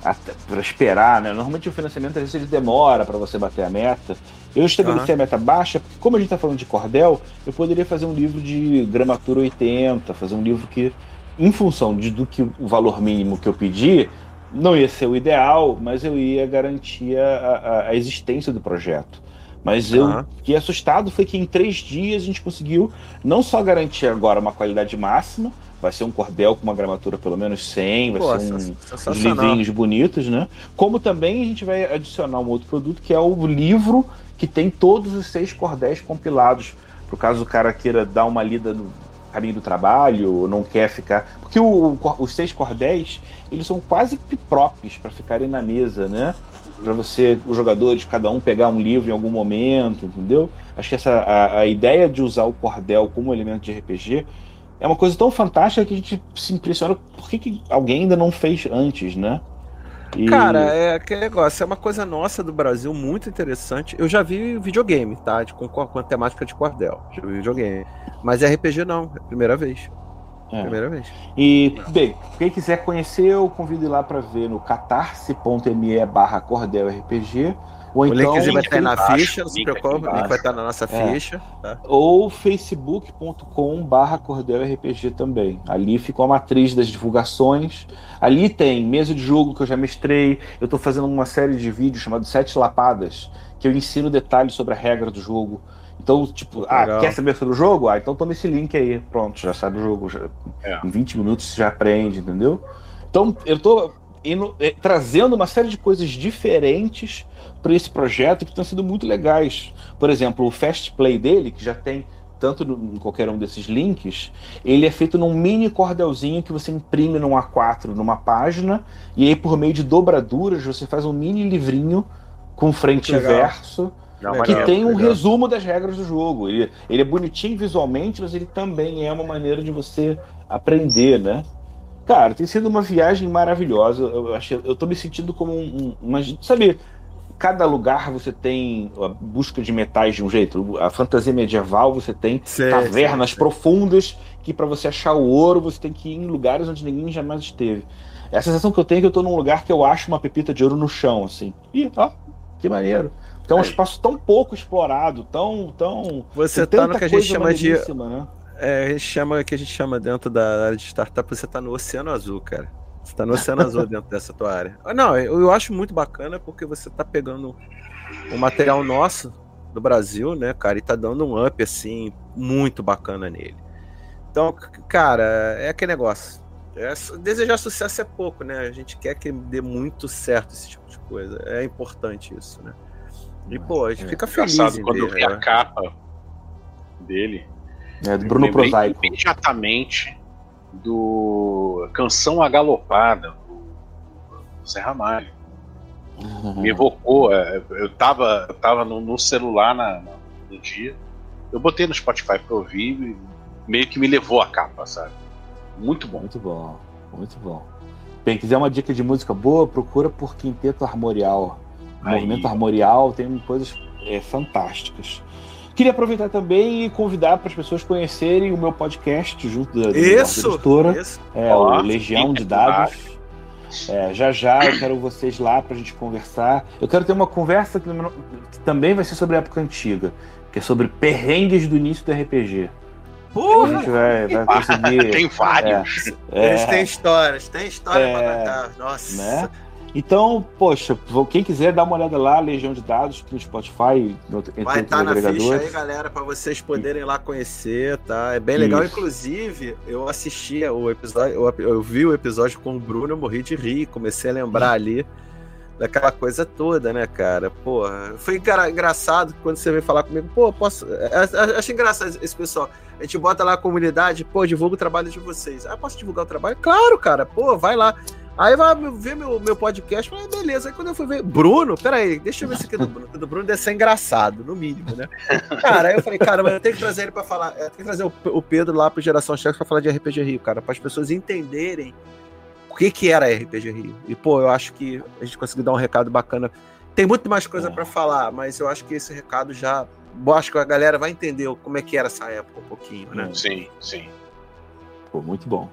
para esperar, né? Normalmente o financiamento às vezes ele demora para você bater a meta. Eu estabeleci uhum. a meta baixa, porque como a gente está falando de cordel, eu poderia fazer um livro de gramatura 80, fazer um livro que, em função de, do que o valor mínimo que eu pedi, não ia ser o ideal, mas eu ia garantir a, a, a existência do projeto. Mas eu uhum. fiquei assustado foi que em três dias a gente conseguiu não só garantir agora uma qualidade máxima, vai ser um cordel com uma gramatura pelo menos 100, vai Pô, ser um, uns livrinhos bonitos, né? Como também a gente vai adicionar um outro produto que é o livro que tem todos os seis cordéis compilados. Por caso o cara queira dar uma lida no caminho do trabalho, ou não quer ficar. Porque o, os seis cordéis, eles são quase próprios para ficarem na mesa, né? Para você, os jogadores, cada um pegar um livro em algum momento, entendeu? Acho que essa, a, a ideia de usar o cordel como elemento de RPG é uma coisa tão fantástica que a gente se impressiona por que, que alguém ainda não fez antes, né? E... Cara, é aquele negócio, é uma coisa nossa do Brasil muito interessante. Eu já vi videogame, tá? De, com, com a temática de cordel. Já vi videogame. Mas RPG não, é a primeira vez. É. Primeira vez. E, bem, quem quiser conhecer, eu convido ir lá para ver no catarse.me barra cordel RPG ou o então, link vai estar na ficha, não se preocupe, o link vai estar na nossa é. ficha. Tá? Ou facebook.com barra Cordel RPG também. Ali ficou a matriz das divulgações. Ali tem mesa de jogo que eu já mestrei. Eu estou fazendo uma série de vídeos chamado Sete Lapadas, que eu ensino detalhes sobre a regra do jogo. Então, tipo, ah, Legal. quer saber sobre o jogo? Ah, então toma esse link aí. Pronto, já sabe o jogo. Já, é. Em 20 minutos você já aprende, entendeu? Então, eu tô indo, é, trazendo uma série de coisas diferentes para esse projeto que estão sendo muito legais. Por exemplo, o Fast Play dele, que já tem tanto no, em qualquer um desses links, ele é feito num mini cordelzinho que você imprime num A4 numa página, e aí por meio de dobraduras você faz um mini livrinho com frente e verso. Não, que tem um legal. resumo das regras do jogo. Ele, ele é bonitinho visualmente, mas ele também é uma maneira de você aprender, né? Cara, tem sido uma viagem maravilhosa. Eu, achei, eu tô me sentindo como um, um, uma. Sabe, cada lugar você tem a busca de metais de um jeito. A fantasia medieval você tem cavernas profundas que para você achar o ouro você tem que ir em lugares onde ninguém jamais esteve. É a sensação que eu tenho é que eu tô num lugar que eu acho uma pepita de ouro no chão, assim. Ih, ó, que maneiro. Então é um espaço tão pouco explorado, tão. tão você tá no que a gente chama de. Né? É, a gente chama que a gente chama dentro da área de startup, você tá no Oceano Azul, cara. Você tá no Oceano Azul dentro dessa tua área. Ah, não, eu, eu acho muito bacana porque você tá pegando o material nosso do Brasil, né, cara, e tá dando um up assim muito bacana nele. Então, cara, é aquele negócio. É, desejar sucesso é pouco, né? A gente quer que dê muito certo esse tipo de coisa. É importante isso, né? E, pô, a gente é, fica feliz. Engraçado, quando ver, eu vi a né? capa dele. É, do Bruno Prosaico. Imediatamente do Canção Agalopada, do Zé Ramalho. Uhum. Me evocou. É, eu tava, eu tava no, no celular na, no dia. Eu botei no Spotify pra ouvir e meio que me levou a capa, sabe? Muito bom. Muito bom, muito bom. Bem, quiser uma dica de música boa, procura por Quinteto Armorial. O movimento armorial tem coisas é, fantásticas. Queria aproveitar também e convidar para as pessoas conhecerem o meu podcast junto da, isso, editora, isso. É, o Legião de Dados. É, já já eu quero vocês lá para a gente conversar. Eu quero ter uma conversa que, que, também vai ser sobre a época antiga, que é sobre perrengues do início do RPG. Porra! A gente vai, vai conseguir. tem vários. É, Eles têm histórias, tem história é, para contar. Nossa. Né? Então, poxa, quem quiser dar uma olhada lá, Legião de Dados, no Spotify, no, Vai estar tá na ficha aí, galera, para vocês poderem lá conhecer, tá? É bem legal. Isso. Inclusive, eu assisti o episódio, eu, eu, vi o episódio com o Bruno, eu morri de rir, comecei a lembrar ali daquela coisa toda, né, cara? Pô, foi engraçado quando você veio falar comigo, pô, posso. É, é, acho engraçado esse pessoal. A gente bota lá a comunidade, pô, divulga o trabalho de vocês. Ah, posso divulgar o trabalho? Claro, cara, pô, vai lá. Aí vai ver meu, meu podcast, falei, beleza. Aí quando eu fui ver, Bruno, peraí, deixa eu ver se aqui do Bruno. do Bruno deve ser engraçado, no mínimo, né? Cara, aí eu falei, cara, mas eu tenho que trazer ele pra falar. Eu tenho que trazer o, o Pedro lá pro Geração Cheques pra falar de RPG Rio, cara, para as pessoas entenderem o que que era RPG Rio. E, pô, eu acho que a gente conseguiu dar um recado bacana. Tem muito mais coisa é. para falar, mas eu acho que esse recado já. Eu acho que a galera vai entender como é que era essa época um pouquinho, né? Sim, sim. Pô, muito bom.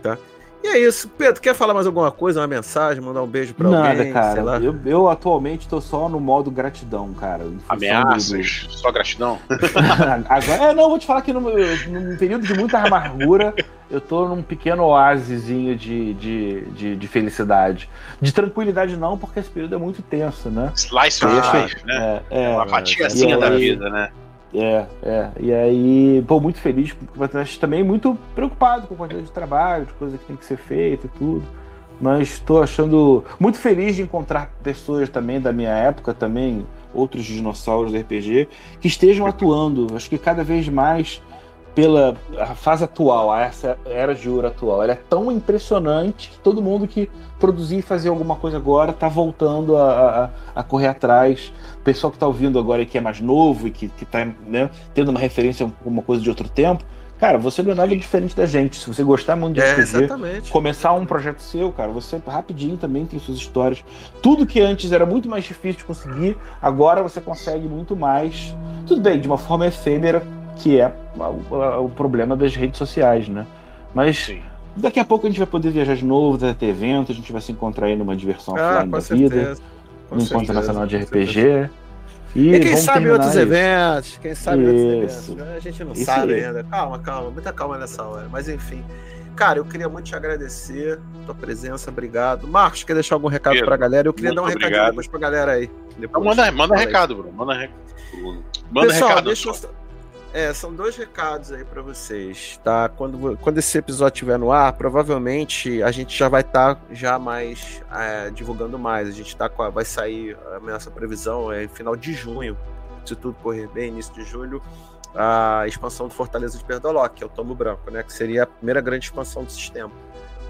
Tá? E é isso. Pedro, quer falar mais alguma coisa, uma mensagem, mandar um beijo pra Nada, alguém? Nada, cara. Eu, eu, atualmente tô só no modo gratidão, cara. Ameaças? Do... Só gratidão? Agora, é, não, vou te falar que num, num, período de muita amargura, eu tô num pequeno oásisinho de, de, de, de, felicidade. De tranquilidade não, porque esse período é muito tenso, né? Slice of life, né? É, é, uma fatiazinha da vida, né? É, é. E aí, pô, muito feliz, mas também muito preocupado com a quantidade de trabalho, de coisa que tem que ser feita e tudo. Mas estou achando muito feliz de encontrar pessoas também da minha época, também outros dinossauros do RPG, que estejam atuando. Acho que cada vez mais pela fase atual, essa era de ouro atual, ela é tão impressionante que todo mundo que produzir e fazer alguma coisa agora está voltando a, a, a, correr atrás. O pessoal que está ouvindo agora e que é mais novo e que está né, tendo uma referência a alguma coisa de outro tempo, cara, você não é nada diferente da gente. Se você gostar muito de é, RPG, começar um projeto seu, cara, você rapidinho também tem suas histórias. Tudo que antes era muito mais difícil de conseguir, agora você consegue muito mais. Tudo bem, de uma forma efêmera, que é o, problema das redes sociais, né? Mas Sim. daqui a pouco a gente vai poder viajar de novo, vai ter evento, a gente vai se encontrar aí numa diversão ah, offline da certeza. vida, no Encontro Nacional de RPG. E, e quem sabe outros isso. eventos, quem sabe isso. outros eventos. A gente não isso sabe aí. ainda. Calma, calma, muita calma nessa hora. Mas enfim. Cara, eu queria muito te agradecer tua presença, obrigado. Marcos, quer deixar algum recado Pedro, pra galera? Eu queria dar um obrigado. recadinho depois pra galera aí. Então manda, manda recado, Bruno. Manda, rec... manda Pessoal, recado. Deixa eu... É, são dois recados aí para vocês, tá? Quando, quando esse episódio estiver no ar, provavelmente a gente já vai estar tá já mais é, divulgando mais. A gente tá a, vai sair a nossa previsão é final de junho, se tudo correr bem, início de julho, a expansão do Fortaleza de Perdoloc, que é o Tomo Branco, né? Que seria a primeira grande expansão do sistema.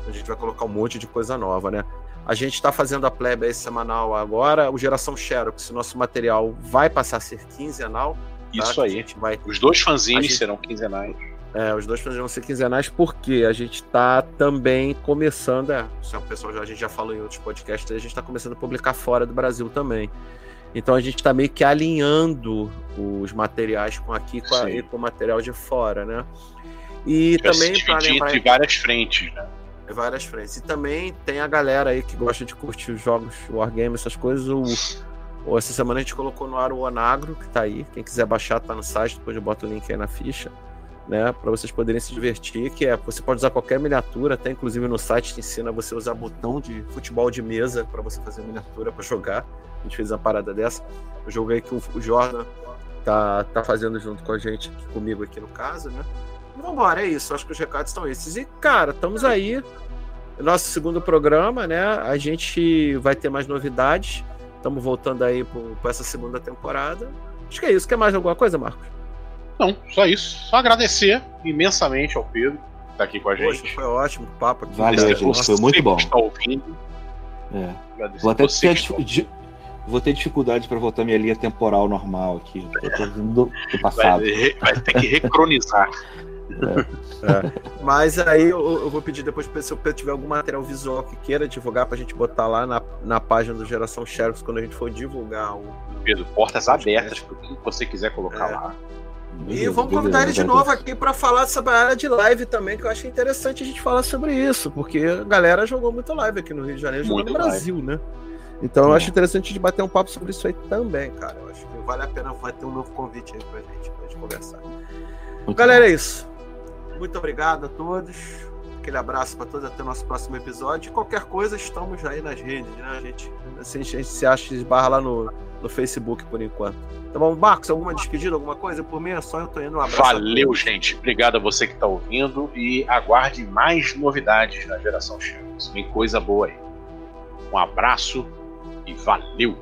A gente vai colocar um monte de coisa nova, né? A gente está fazendo a plebe aí semanal agora. O Geração Xerox, nosso material vai passar a ser quinzenal. Tá? Isso aí. Vai... Os dois fanzines gente... serão quinzenais. É, os dois vão ser quinzenais porque a gente está também começando. É, o pessoal já, a gente já falou em outros podcasts, a gente está começando a publicar fora do Brasil também. Então a gente está meio que alinhando os materiais com aqui com, a, com o material de fora, né? E também para lembrar entre várias frentes, né? Várias frentes. E também tem a galera aí que gosta de curtir os jogos Wargame, essas coisas. O, essa semana a gente colocou no ar o Onagro, que tá aí. Quem quiser baixar, tá no site, depois eu boto o link aí na ficha. Né, para vocês poderem se divertir, que é você pode usar qualquer miniatura, até inclusive no site te ensina você usar botão de futebol de mesa para você fazer miniatura para jogar. A gente fez uma parada dessa. Jogo aí que o, Jordan tá, tá fazendo junto com a gente, comigo aqui no caso, né? Vambora, é isso. Acho que os recados estão esses. E, cara, estamos aí. Nosso segundo programa, né? A gente vai ter mais novidades. Estamos voltando aí para essa segunda temporada. Acho que é isso. Quer mais alguma coisa, Marcos? Não, só isso. Só agradecer imensamente ao Pedro que está aqui com a gente. Poxa, foi ótimo o papo. Aqui. Valeu, gente. Foi muito bom. Está ouvindo. É. Vou até ter, vou ter dificuldade para voltar minha linha temporal normal aqui. Eu tô vindo do passado. Vai, vai ter que recronizar. É, é. Mas aí eu, eu, vou pedir depois se o Pedro tiver algum material visual que queira divulgar pra gente botar lá na, na página do Geração Xerox quando a gente for divulgar o. Pedro, portas abertas para o que você quiser colocar é. lá. E vamos convidar ele de novo aqui para falar sobre a área de live também, que eu acho interessante a gente falar sobre isso, porque a galera jogou muito live aqui no Rio de Janeiro, jogou no Brasil, live. né? Então eu acho interessante a gente bater um papo sobre isso aí também, cara. Eu acho que vale a pena, vai ter um novo convite aí pra gente, pra gente conversar. Muito Galera, bom. é isso. Muito obrigado a todos. Aquele abraço para todos até o nosso próximo episódio. Qualquer coisa, estamos aí nas redes, né? A gente, assim, a gente se acha esbarra lá no, no Facebook por enquanto. Tá bom, Marcos, alguma despedida, alguma coisa? Por mim é só eu tô indo. Um abraço. Valeu, gente. Obrigado a você que está ouvindo e aguarde mais novidades na geração Champions. Vem coisa boa aí. Um abraço e valeu!